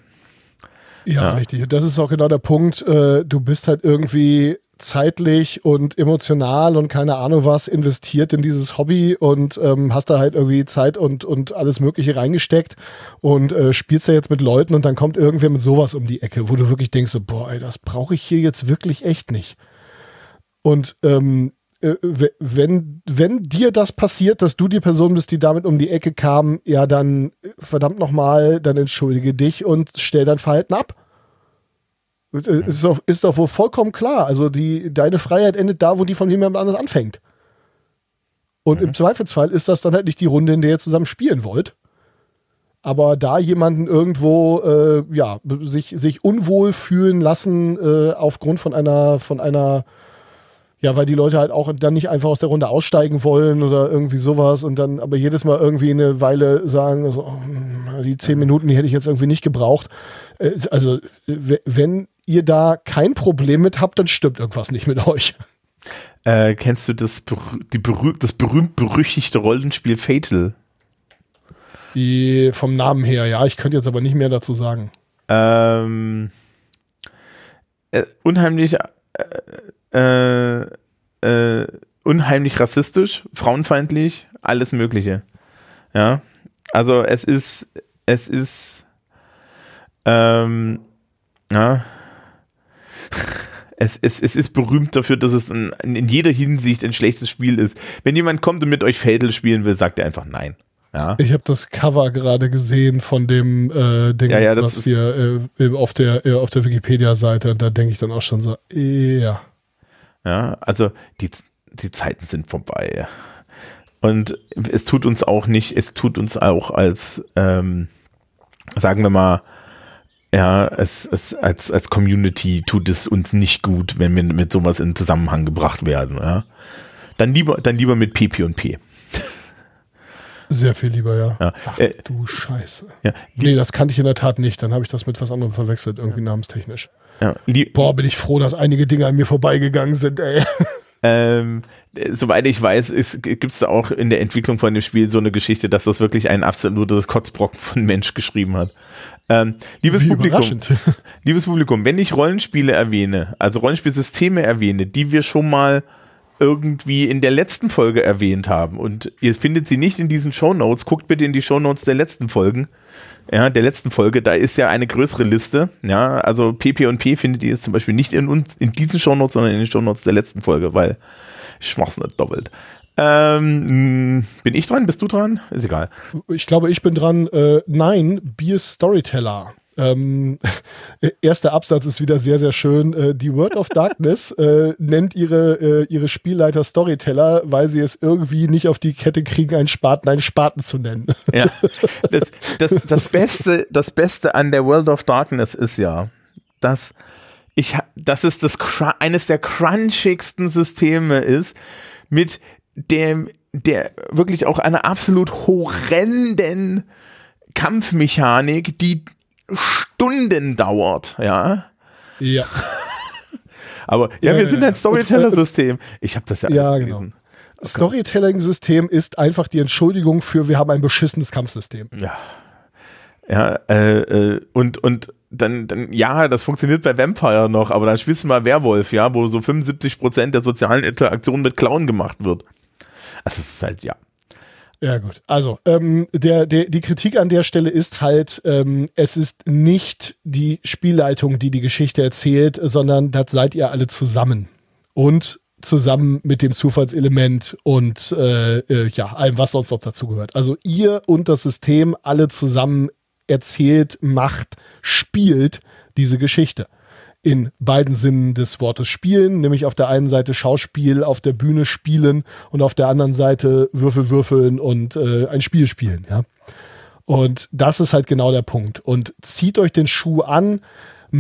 Ja, Ja. richtig. Und das ist auch genau der Punkt. Äh, du bist halt irgendwie zeitlich und emotional und keine Ahnung was investiert in dieses Hobby und ähm, hast da halt irgendwie Zeit und, und alles Mögliche reingesteckt und äh, spielst da jetzt mit Leuten und dann kommt irgendwer mit sowas um die Ecke, wo du wirklich denkst, so, boah, ey, das brauche ich hier jetzt wirklich echt nicht. Und ähm, äh, wenn, wenn dir das passiert, dass du die Person bist, die damit um die Ecke kam, ja, dann äh, verdammt nochmal, dann entschuldige dich und stell dein Verhalten ab. Äh, Ist doch, ist doch wohl vollkommen klar. Also die, deine Freiheit endet da, wo die von jemand anders anfängt. Und im Zweifelsfall ist das dann halt nicht die Runde, in der ihr zusammen spielen wollt. Aber da jemanden irgendwo äh, ja, sich, sich unwohl fühlen lassen äh, aufgrund von einer, von einer, ja, weil die Leute halt auch dann nicht einfach aus der Runde aussteigen wollen oder irgendwie sowas und dann aber jedes Mal irgendwie eine Weile sagen, so, oh, die zehn Minuten, die hätte ich jetzt irgendwie nicht gebraucht. Äh, Also, wenn ihr da kein Problem mit habt, dann stimmt irgendwas nicht mit euch. Äh, kennst du das, berüh die berüh das berühmt-berüchtigte Rollenspiel Fatal? Die, vom Namen her, ja. Ich könnte jetzt aber nicht mehr dazu sagen. Ähm, äh, unheimlich, äh, äh, äh, unheimlich rassistisch, frauenfeindlich, alles Mögliche. Ja, also es ist, es ist, ähm, ja, es, es, es ist berühmt dafür, dass es ein, in jeder Hinsicht ein schlechtes Spiel ist. Wenn jemand kommt und mit euch Fatal spielen will, sagt er einfach nein. Ja. Ich habe das Cover gerade gesehen von dem äh, Ding, Ja, ja, was hier äh, auf der, äh, auf der Wikipedia-Seite und da denke ich dann auch schon so, ja. Ja, also die, die Zeiten sind vorbei. Und es tut uns auch nicht, es tut uns auch als, ähm, sagen wir mal, ja, es, es als, als Community tut es uns nicht gut, wenn wir mit sowas in Zusammenhang gebracht werden. Ja. Dann lieber, dann lieber mit PP und P. Sehr viel lieber, ja. Ja. Ach Äh, du Scheiße. Ja, Nee, das kannte ich in der Tat nicht. Dann habe ich das mit was anderem verwechselt, irgendwie namenstechnisch. ja, Boah, bin ich froh, dass einige Dinge an mir vorbeigegangen sind, ey. Ähm, äh, soweit ich weiß, gibt es da auch in der Entwicklung von dem Spiel so eine Geschichte, dass das wirklich ein absolutes Kotzbrocken von Mensch geschrieben hat. Ähm, liebes Wie Publikum, liebes Publikum, wenn ich Rollenspiele erwähne, also Rollenspielsysteme erwähne, die wir schon mal irgendwie in der letzten Folge erwähnt haben und ihr findet sie nicht in diesen Shownotes, guckt bitte in die Shownotes der letzten Folgen. Ja, der letzten Folge, da ist ja eine größere Liste. Ja, also PP und P findet ihr jetzt zum Beispiel nicht in uns, in diesen Shownotes, sondern in den Shownotes der letzten Folge, weil ich mach's nicht doppelt. Ähm, bin ich dran? Bist du dran? Ist egal. Ich glaube, ich bin dran. Äh, nein, Beer Storyteller. Ähm, erster Absatz ist wieder sehr, sehr schön. Äh, die World of Darkness äh, nennt ihre, äh, ihre Spielleiter Storyteller, weil sie es irgendwie nicht auf die Kette kriegen, einen Spaten einen Spaten zu nennen. Ja. Das, das, das, Beste, das Beste an der World of Darkness ist ja, dass ich, dass es das eines der crunchigsten Systeme ist, mit dem, der wirklich auch einer absolut horrenden Kampfmechanik, die Stunden dauert, ja. Ja. Aber ja, Ja, wir ja, sind ein Storyteller-System. Ich habe das ja, Ja, alles genau. gelesen. Storytelling-System ist einfach die Entschuldigung für, wir haben ein beschissenes Kampfsystem. Ja. Ja, äh, äh, und, und dann, dann, ja, das funktioniert bei Vampire noch, aber dann spielst du mal Werwolf, ja, wo so 75% der sozialen Interaktion mit Clown gemacht wird. Also es ist halt, ja. Ja, gut. Also, ähm, der, der, die Kritik an der Stelle ist halt, ähm, es ist nicht die Spielleitung, die die Geschichte erzählt, sondern das seid ihr alle zusammen. Und zusammen mit dem Zufallselement und äh, äh, ja, allem, was sonst noch dazugehört. Also ihr und das System alle zusammen erzählt, macht, spielt diese Geschichte. In beiden Sinnen des Wortes spielen, nämlich auf der einen Seite Schauspiel auf der Bühne spielen und auf der anderen Seite Würfel würfeln und äh, ein Spiel spielen, ja. Und das ist halt genau der Punkt. Und zieht euch den Schuh an,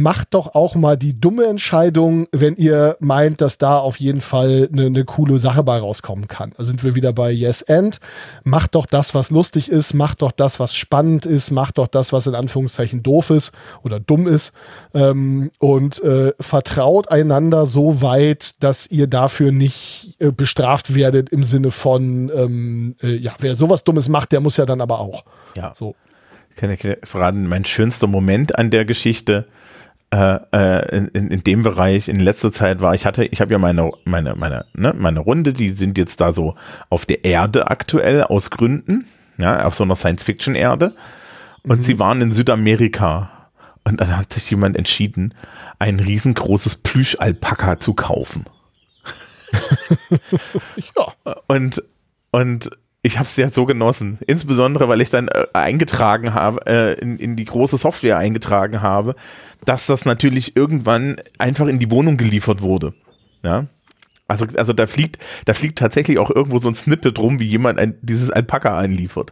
macht doch auch mal die dumme Entscheidung, wenn ihr meint, dass da auf jeden Fall eine, eine coole Sache bei rauskommen kann. Da sind wir wieder bei Yes and. Macht doch das, was lustig ist, macht doch das, was spannend ist, macht doch das, was in Anführungszeichen doof ist oder dumm ist. Ähm, und äh, vertraut einander so weit, dass ihr dafür nicht äh, bestraft werdet im Sinne von, ähm, äh, ja, wer sowas Dummes macht, der muss ja dann aber auch. Ja. So. Kann ich dir verraten, mein schönster Moment an der Geschichte in, in, in dem Bereich in letzter Zeit war, ich hatte, ich habe ja meine, meine, meine, ne, meine Runde, die sind jetzt da so auf der Erde aktuell aus Gründen, ja, auf so einer Science-Fiction-Erde. Und sie waren in Südamerika. Und dann hat sich jemand entschieden, ein riesengroßes Plüschalpaka zu kaufen. Ja. Und, und ich habe es ja so genossen. Insbesondere, weil ich dann äh, eingetragen habe, äh, in, in die große Software eingetragen habe, dass das natürlich irgendwann einfach in die Wohnung geliefert wurde. Ja. Also, also da fliegt, da fliegt tatsächlich auch irgendwo so ein Snippet rum, wie jemand ein, dieses Alpaka einliefert.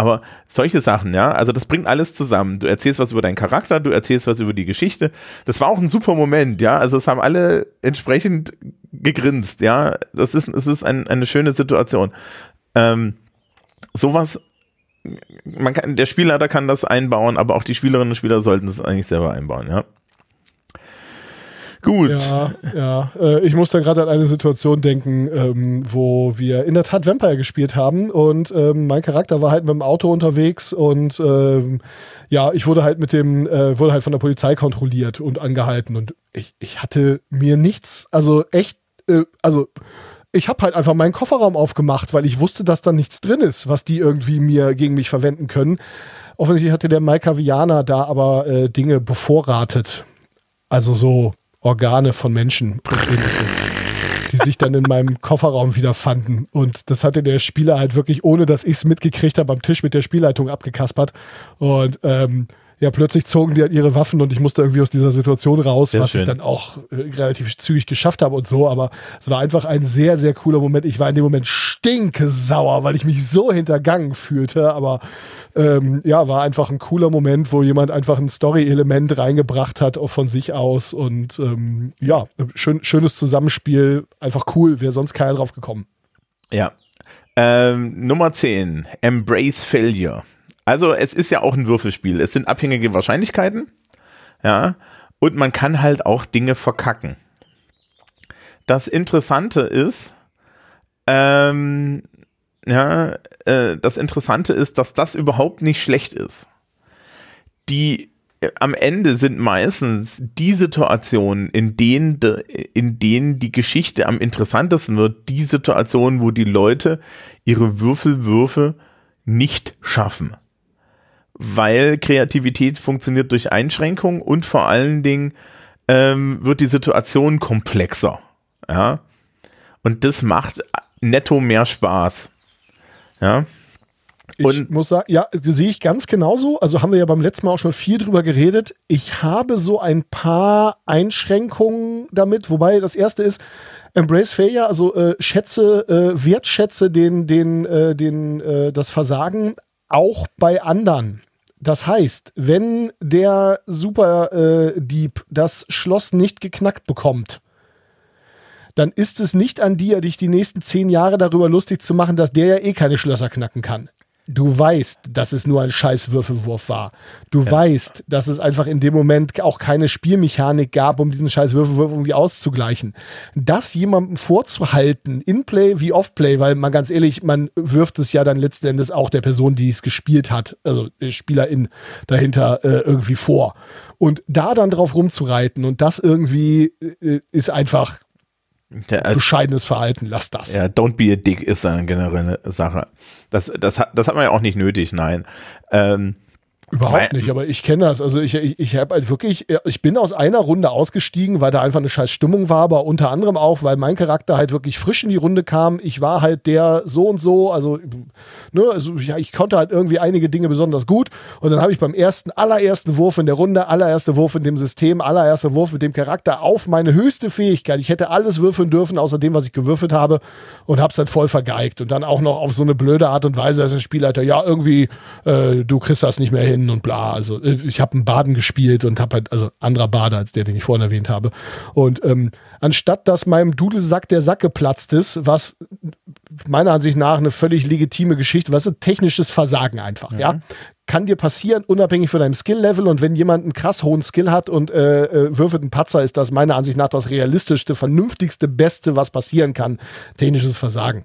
Aber solche Sachen, ja, also das bringt alles zusammen. Du erzählst was über deinen Charakter, du erzählst was über die Geschichte. Das war auch ein super Moment, ja. Also es haben alle entsprechend gegrinst, ja. Das ist, es ist ein, eine schöne Situation. Ähm, sowas, man kann, der Spielleiter kann das einbauen, aber auch die Spielerinnen und Spieler sollten es eigentlich selber einbauen, ja. Gut. Ja, ja. Äh, ich muss da gerade an eine Situation denken, ähm, wo wir in der Tat Vampire gespielt haben und ähm, mein Charakter war halt mit dem Auto unterwegs und ähm, ja, ich wurde halt mit dem, äh, wurde halt von der Polizei kontrolliert und angehalten und ich, ich hatte mir nichts, also echt, äh, also ich habe halt einfach meinen Kofferraum aufgemacht, weil ich wusste, dass da nichts drin ist, was die irgendwie mir gegen mich verwenden können. Offensichtlich hatte der Maika Viana da aber äh, Dinge bevorratet. Also so Organe von Menschen die sich dann in meinem Kofferraum wiederfanden. Und das hatte der Spieler halt wirklich, ohne dass ich es mitgekriegt habe, am Tisch mit der Spielleitung abgekaspert. Und ähm, ja, plötzlich zogen die halt ihre Waffen und ich musste irgendwie aus dieser Situation raus, Sehr was schön. ich dann auch äh, relativ zügig geschafft habe und so. Aber es war einfach ein sehr, sehr cooler Moment. Ich war in dem Moment stinkesauer, weil ich mich so hintergangen fühlte. Aber ähm, ja, war einfach ein cooler Moment, wo jemand einfach ein Story-Element reingebracht hat, auch von sich aus. Und ähm, ja, schön, schönes Zusammenspiel. Einfach cool. Wäre sonst keiner drauf gekommen. Ja. Ähm, Nummer 10. Embrace Failure. Also es ist ja auch ein Würfelspiel. Es sind abhängige Wahrscheinlichkeiten. Ja. Und man kann halt auch Dinge verkacken. Das Interessante ist, ähm, ja, äh, das Interessante ist, dass das überhaupt nicht schlecht ist. Die äh, am Ende sind meistens die Situationen, in denen, de, in denen die Geschichte am interessantesten wird, die Situationen, wo die Leute ihre Würfelwürfe nicht schaffen. Weil Kreativität funktioniert durch Einschränkung und vor allen Dingen ähm, wird die Situation komplexer. Ja. Und das macht netto mehr Spaß. Ja. Ich Und- muss sagen, ja, sehe ich ganz genauso. Also haben wir ja beim letzten Mal auch schon viel drüber geredet. Ich habe so ein paar Einschränkungen damit, wobei das erste ist, Embrace Failure, also äh, schätze, äh, wertschätze den, den, äh, den, äh, das Versagen auch bei anderen. Das heißt, wenn der Superdieb das Schloss nicht geknackt bekommt, dann ist es nicht an dir, dich die nächsten zehn Jahre darüber lustig zu machen, dass der ja eh keine Schlösser knacken kann. Du weißt, dass es nur ein scheiß Würfelwurf war. Du weißt, dass es einfach in dem Moment auch keine Spielmechanik gab, um diesen scheiß Würfelwurf irgendwie auszugleichen. Das jemandem vorzuhalten, in Play wie Off-Play, weil man ganz ehrlich, man wirft es ja dann letzten Endes auch der Person, die es gespielt hat, also Spielerin dahinter äh, irgendwie vor. Und da dann drauf rumzureiten und das irgendwie äh, ist einfach Der, äh, bescheidenes Verhalten, lass das. Ja, don't be a dick ist eine generelle Sache. Das, das, hat, das hat man ja auch nicht nötig, nein. Ähm, Überhaupt nicht, aber ich kenne das. Also ich, ich, ich habe halt wirklich, ich bin aus einer Runde ausgestiegen, weil da einfach eine scheiß Stimmung war, aber unter anderem auch, weil mein Charakter halt wirklich frisch in die Runde kam. Ich war halt der so und so, also, ne, also ja, ich konnte halt irgendwie einige Dinge besonders gut. Und dann habe ich beim ersten, allerersten Wurf in der Runde, allererster Wurf in dem System, allererster Wurf mit dem Charakter auf meine höchste Fähigkeit. Ich hätte alles würfeln dürfen, außer dem, was ich gewürfelt habe, und habe es dann voll vergeigt. Und dann auch noch auf so eine blöde Art und Weise als Spielleiter, ja, irgendwie, äh, du kriegst das nicht mehr hin und bla. Also äh, ich habe einen Baden gespielt und habe halt, also anderer Bader als der, den ich vorhin erwähnt habe. Und ähm, anstatt dass meinem Dudelsack der Sack geplatzt ist, was meiner Ansicht nach eine völlig legitime Geschichte, was ist technisches Versagen einfach, ja. Kann dir passieren, unabhängig von deinem Skill-Level. Und wenn jemand einen krass hohen Skill hat und äh, äh, würfelt einen Patzer, ist das meiner Ansicht nach das realistischste, vernünftigste, beste, was passieren kann. Technisches Versagen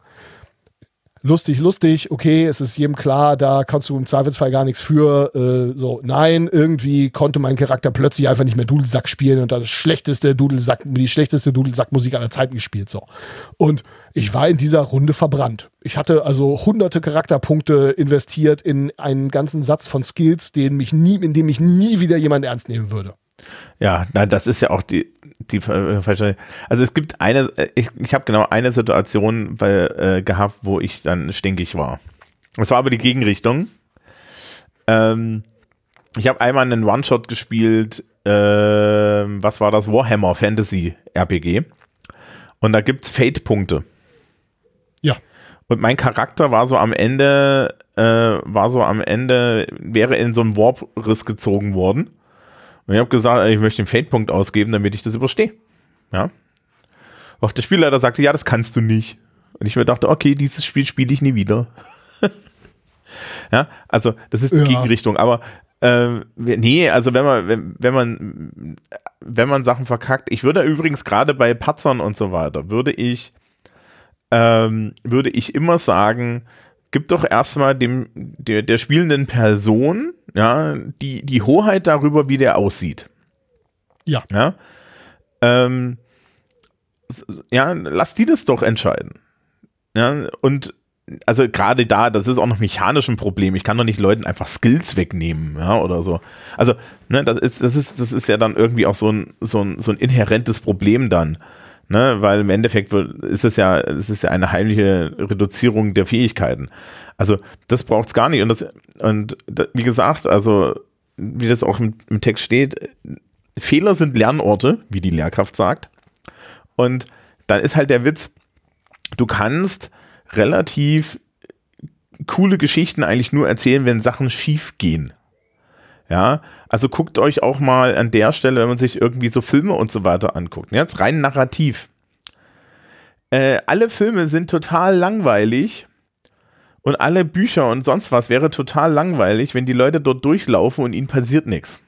lustig, lustig, okay, es ist jedem klar, da kannst du im Zweifelsfall gar nichts für. Äh, so, nein, irgendwie konnte mein Charakter plötzlich einfach nicht mehr Dudelsack spielen und das schlechteste Dudelsack, die schlechteste Dudelsackmusik aller Zeiten gespielt. So. Und ich war in dieser Runde verbrannt. Ich hatte also hunderte Charakterpunkte investiert in einen ganzen Satz von Skills, den mich nie, in dem ich nie wieder jemand ernst nehmen würde. Ja, na, das ist ja auch die, die äh, falsche. Also es gibt eine, äh, ich, ich habe genau eine Situation weil, äh, gehabt, wo ich dann stinkig war. Das war aber die Gegenrichtung. Ähm, ich habe einmal einen One-Shot gespielt, ähm, was war das? Warhammer Fantasy RPG. Und da gibt's Fate-Punkte. Ja. Und mein Charakter war so am Ende, äh, war so am Ende, wäre in so einen Warp-Riss gezogen worden. Und ich habe gesagt, ich möchte den Fate-Punkt ausgeben, damit ich das überstehe. Ja. Auch der Spielleiter sagte, ja, das kannst du nicht. Und ich mir dachte, okay, dieses Spiel spiele ich nie wieder. ja, also das ist die Ja. Gegenrichtung. Aber äh, nee, also wenn man, wenn, wenn man, wenn man Sachen verkackt, ich würde übrigens gerade bei Patzern und so weiter, würde ich, ähm, würde ich immer sagen, gib doch erstmal dem, der, der spielenden Person, ja, die, die Hoheit darüber, wie der aussieht. Ja. Ja. Ähm, ja, lass die das doch entscheiden. Ja, und also gerade da, das ist auch noch mechanisch ein Problem. Ich kann doch nicht Leuten einfach Skills wegnehmen, ja, oder so. Also, ne, das ist, das ist, das ist ja dann irgendwie auch so ein, so ein, so ein inhärentes Problem dann. Ne, weil im Endeffekt ist es ja, es ist ja eine heimliche Reduzierung der Fähigkeiten. Also, das braucht es gar nicht. Und das, und wie gesagt, also, wie das auch im, im Text steht, Fehler sind Lernorte, wie die Lehrkraft sagt. Und dann ist halt der Witz, du kannst relativ coole Geschichten eigentlich nur erzählen, wenn Sachen schief gehen. Ja, also guckt euch auch mal an der Stelle, wenn man sich irgendwie so Filme und so weiter anguckt. Jetzt rein narrativ. Äh, alle Filme sind total langweilig und alle Bücher und sonst was wäre total langweilig, wenn die Leute dort durchlaufen und ihnen passiert nichts.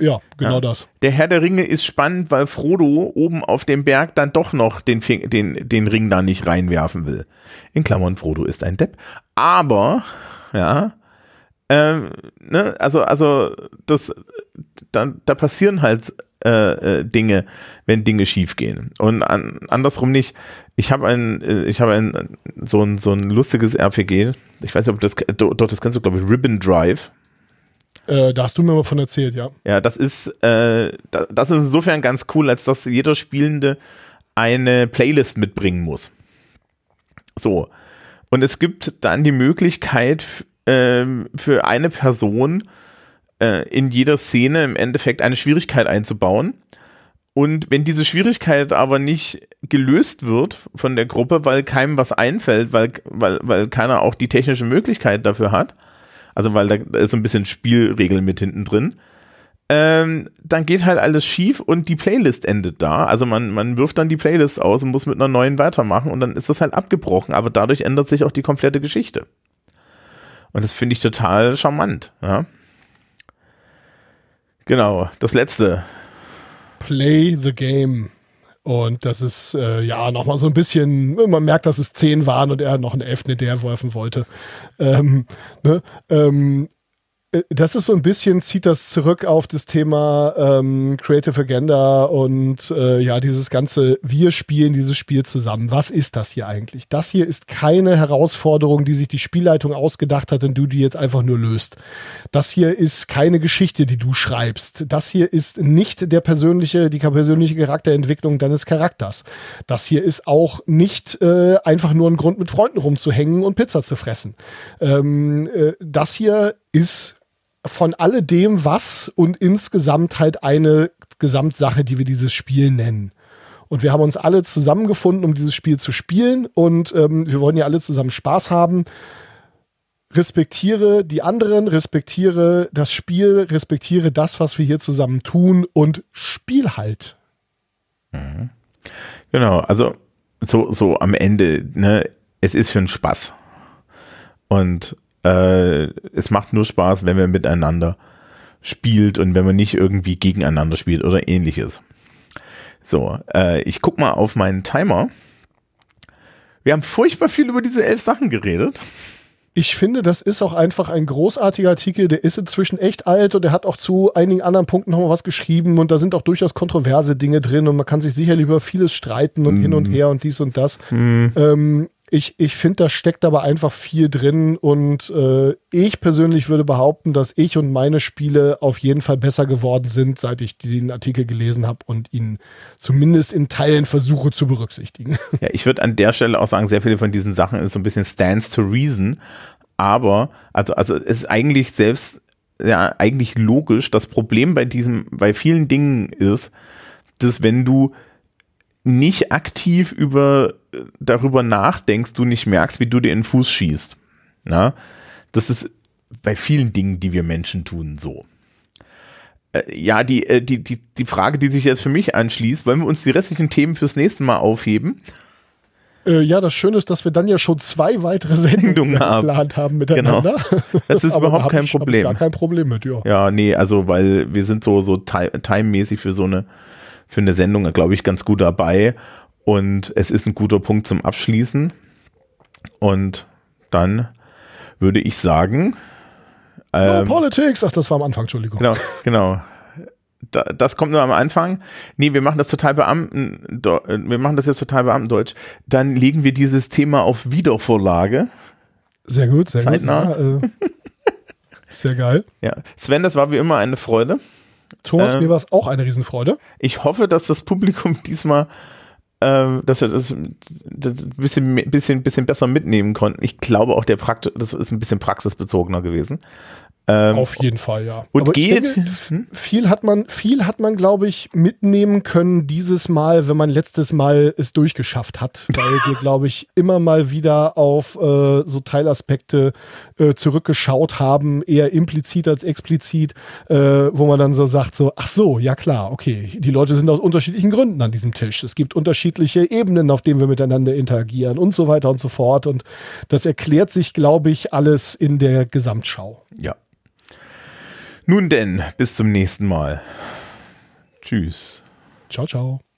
Ja, genau ja. das. Der Herr der Ringe ist spannend, weil Frodo oben auf dem Berg dann doch noch den, den, den Ring da nicht reinwerfen will. In Klammern, Frodo ist ein Depp. Aber, ja, ähm, ne, also, also, das, da, da passieren halt äh, äh, Dinge, wenn Dinge schiefgehen. Und an, andersrum nicht. Ich habe ein, äh, ich habe ein, so ein, so ein lustiges RPG. Ich weiß nicht, ob das, doch, das kennst du, glaube ich, Ribbon Drive. Äh, da hast du mir mal von erzählt, ja. Ja, das ist, äh, das ist insofern ganz cool, als dass jeder Spielende eine Playlist mitbringen muss. So. Und es gibt dann die Möglichkeit äh, für eine Person äh, in jeder Szene im Endeffekt eine Schwierigkeit einzubauen. Und wenn diese Schwierigkeit aber nicht gelöst wird von der Gruppe, weil keinem was einfällt, weil, weil, weil keiner auch die technische Möglichkeit dafür hat, also weil da ist so ein bisschen Spielregel mit hinten drin. Ähm, dann geht halt alles schief und die Playlist endet da. Also man, man wirft dann die Playlist aus und muss mit einer neuen weitermachen und dann ist das halt abgebrochen, aber dadurch ändert sich auch die komplette Geschichte. Und das finde ich total charmant, ja. Genau, das letzte. Play the game. Und das ist äh, ja nochmal so ein bisschen, man merkt, dass es zehn waren und er noch einen elften der werfen wollte. Ähm, ne? ähm, äh, das ist so ein bisschen, zieht das zurück auf das Thema ähm, Creative Agenda und äh, ja, dieses ganze, wir spielen dieses Spiel zusammen. Was ist das hier eigentlich? Das hier ist keine Herausforderung, die sich die Spielleitung ausgedacht hat und du die jetzt einfach nur löst. Das hier ist keine Geschichte, die du schreibst. Das hier ist nicht der persönliche, die persönliche Charakterentwicklung deines Charakters. Das hier ist auch nicht äh, einfach nur ein Grund, mit Freunden rumzuhängen und Pizza zu fressen. Ähm, äh, das hier ist von alledem was und insgesamt halt eine Gesamtsache, die wir dieses Spiel nennen. Und wir haben uns alle zusammengefunden, um dieses Spiel zu spielen und ähm, wir wollen ja alle zusammen Spaß haben. Respektiere die anderen, respektiere das Spiel, respektiere das, was wir hier zusammen tun und spiel halt. Mhm. Genau, also so, so am Ende, ne, es ist für einen Spaß. Und äh, es macht nur Spaß, wenn man miteinander spielt und wenn man nicht irgendwie gegeneinander spielt oder ähnliches. So, äh, ich guck mal auf meinen Timer. Wir haben furchtbar viel über diese elf Sachen geredet. Ich finde, das ist auch einfach ein großartiger Artikel. Der ist inzwischen echt alt und er hat auch zu einigen anderen Punkten nochmal was geschrieben und da sind auch durchaus kontroverse Dinge drin und man kann sich sicherlich über vieles streiten und mm. hin und her und dies und das. Mm. Ähm, ich, ich finde, da steckt aber einfach viel drin und äh, ich persönlich würde behaupten, dass ich und meine Spiele auf jeden Fall besser geworden sind, seit ich den Artikel gelesen habe und ihn zumindest in Teilen versuche zu berücksichtigen. Ja, ich würde an der Stelle auch sagen, sehr viele von diesen Sachen ist so ein bisschen stands to reason, aber also, also es ist eigentlich selbst ja eigentlich logisch. Das Problem bei diesem, bei vielen Dingen ist, dass wenn du nicht aktiv über, darüber nachdenkst, du nicht merkst, wie du dir in den Fuß schießt. Na? Das ist bei vielen Dingen, die wir Menschen tun, so. Äh, ja, die, äh, die, die, die Frage, die sich jetzt für mich anschließt, wollen wir uns die restlichen Themen fürs nächste Mal aufheben? Äh, ja, das Schöne ist, dass wir dann ja schon zwei weitere Sendungen geplant haben miteinander. Genau. Das ist überhaupt kein ich, Problem. gar kein Problem mit, ja. Ja, nee, also weil wir sind so, so timemäßig für so eine, für eine Sendung, glaube ich, ganz gut dabei. Und es ist ein guter Punkt zum Abschließen. Und dann würde ich sagen. Ähm, no Politics, ach, das war am Anfang, Entschuldigung. Genau, genau da, das kommt nur am Anfang. Nee, wir machen das total Beamten, wir machen das jetzt total Beamtendeutsch. Dann legen wir dieses Thema auf Wiedervorlage. Sehr gut, sehr Zeitnah. gut. Ja, äh, sehr geil. Ja, Sven, das war wie immer eine Freude. Thomas, ähm, mir war es auch eine Riesenfreude. Ich hoffe, dass das Publikum diesmal äh, dass wir das, das ein bisschen, bisschen, bisschen besser mitnehmen konnten. Ich glaube auch, der Prakt das ist ein bisschen praxisbezogener gewesen. Ähm, Auf jeden Fall, ja. Und Aber geht. Denke, hm? viel hat man, viel hat man, glaube ich, mitnehmen können dieses Mal, wenn man letztes Mal es durchgeschafft hat, weil wir, glaube ich, immer mal wieder auf äh, so Teilaspekte äh, zurückgeschaut haben, eher implizit als explizit, äh, wo man dann so sagt, so, ach so, ja klar, okay, die Leute sind aus unterschiedlichen Gründen an diesem Tisch. Es gibt unterschiedliche Ebenen, auf denen wir miteinander interagieren und so weiter und so fort. Und das erklärt sich, glaube ich, alles in der Gesamtschau. Ja. Nun denn, bis zum nächsten Mal. Tschüss. Ciao, ciao.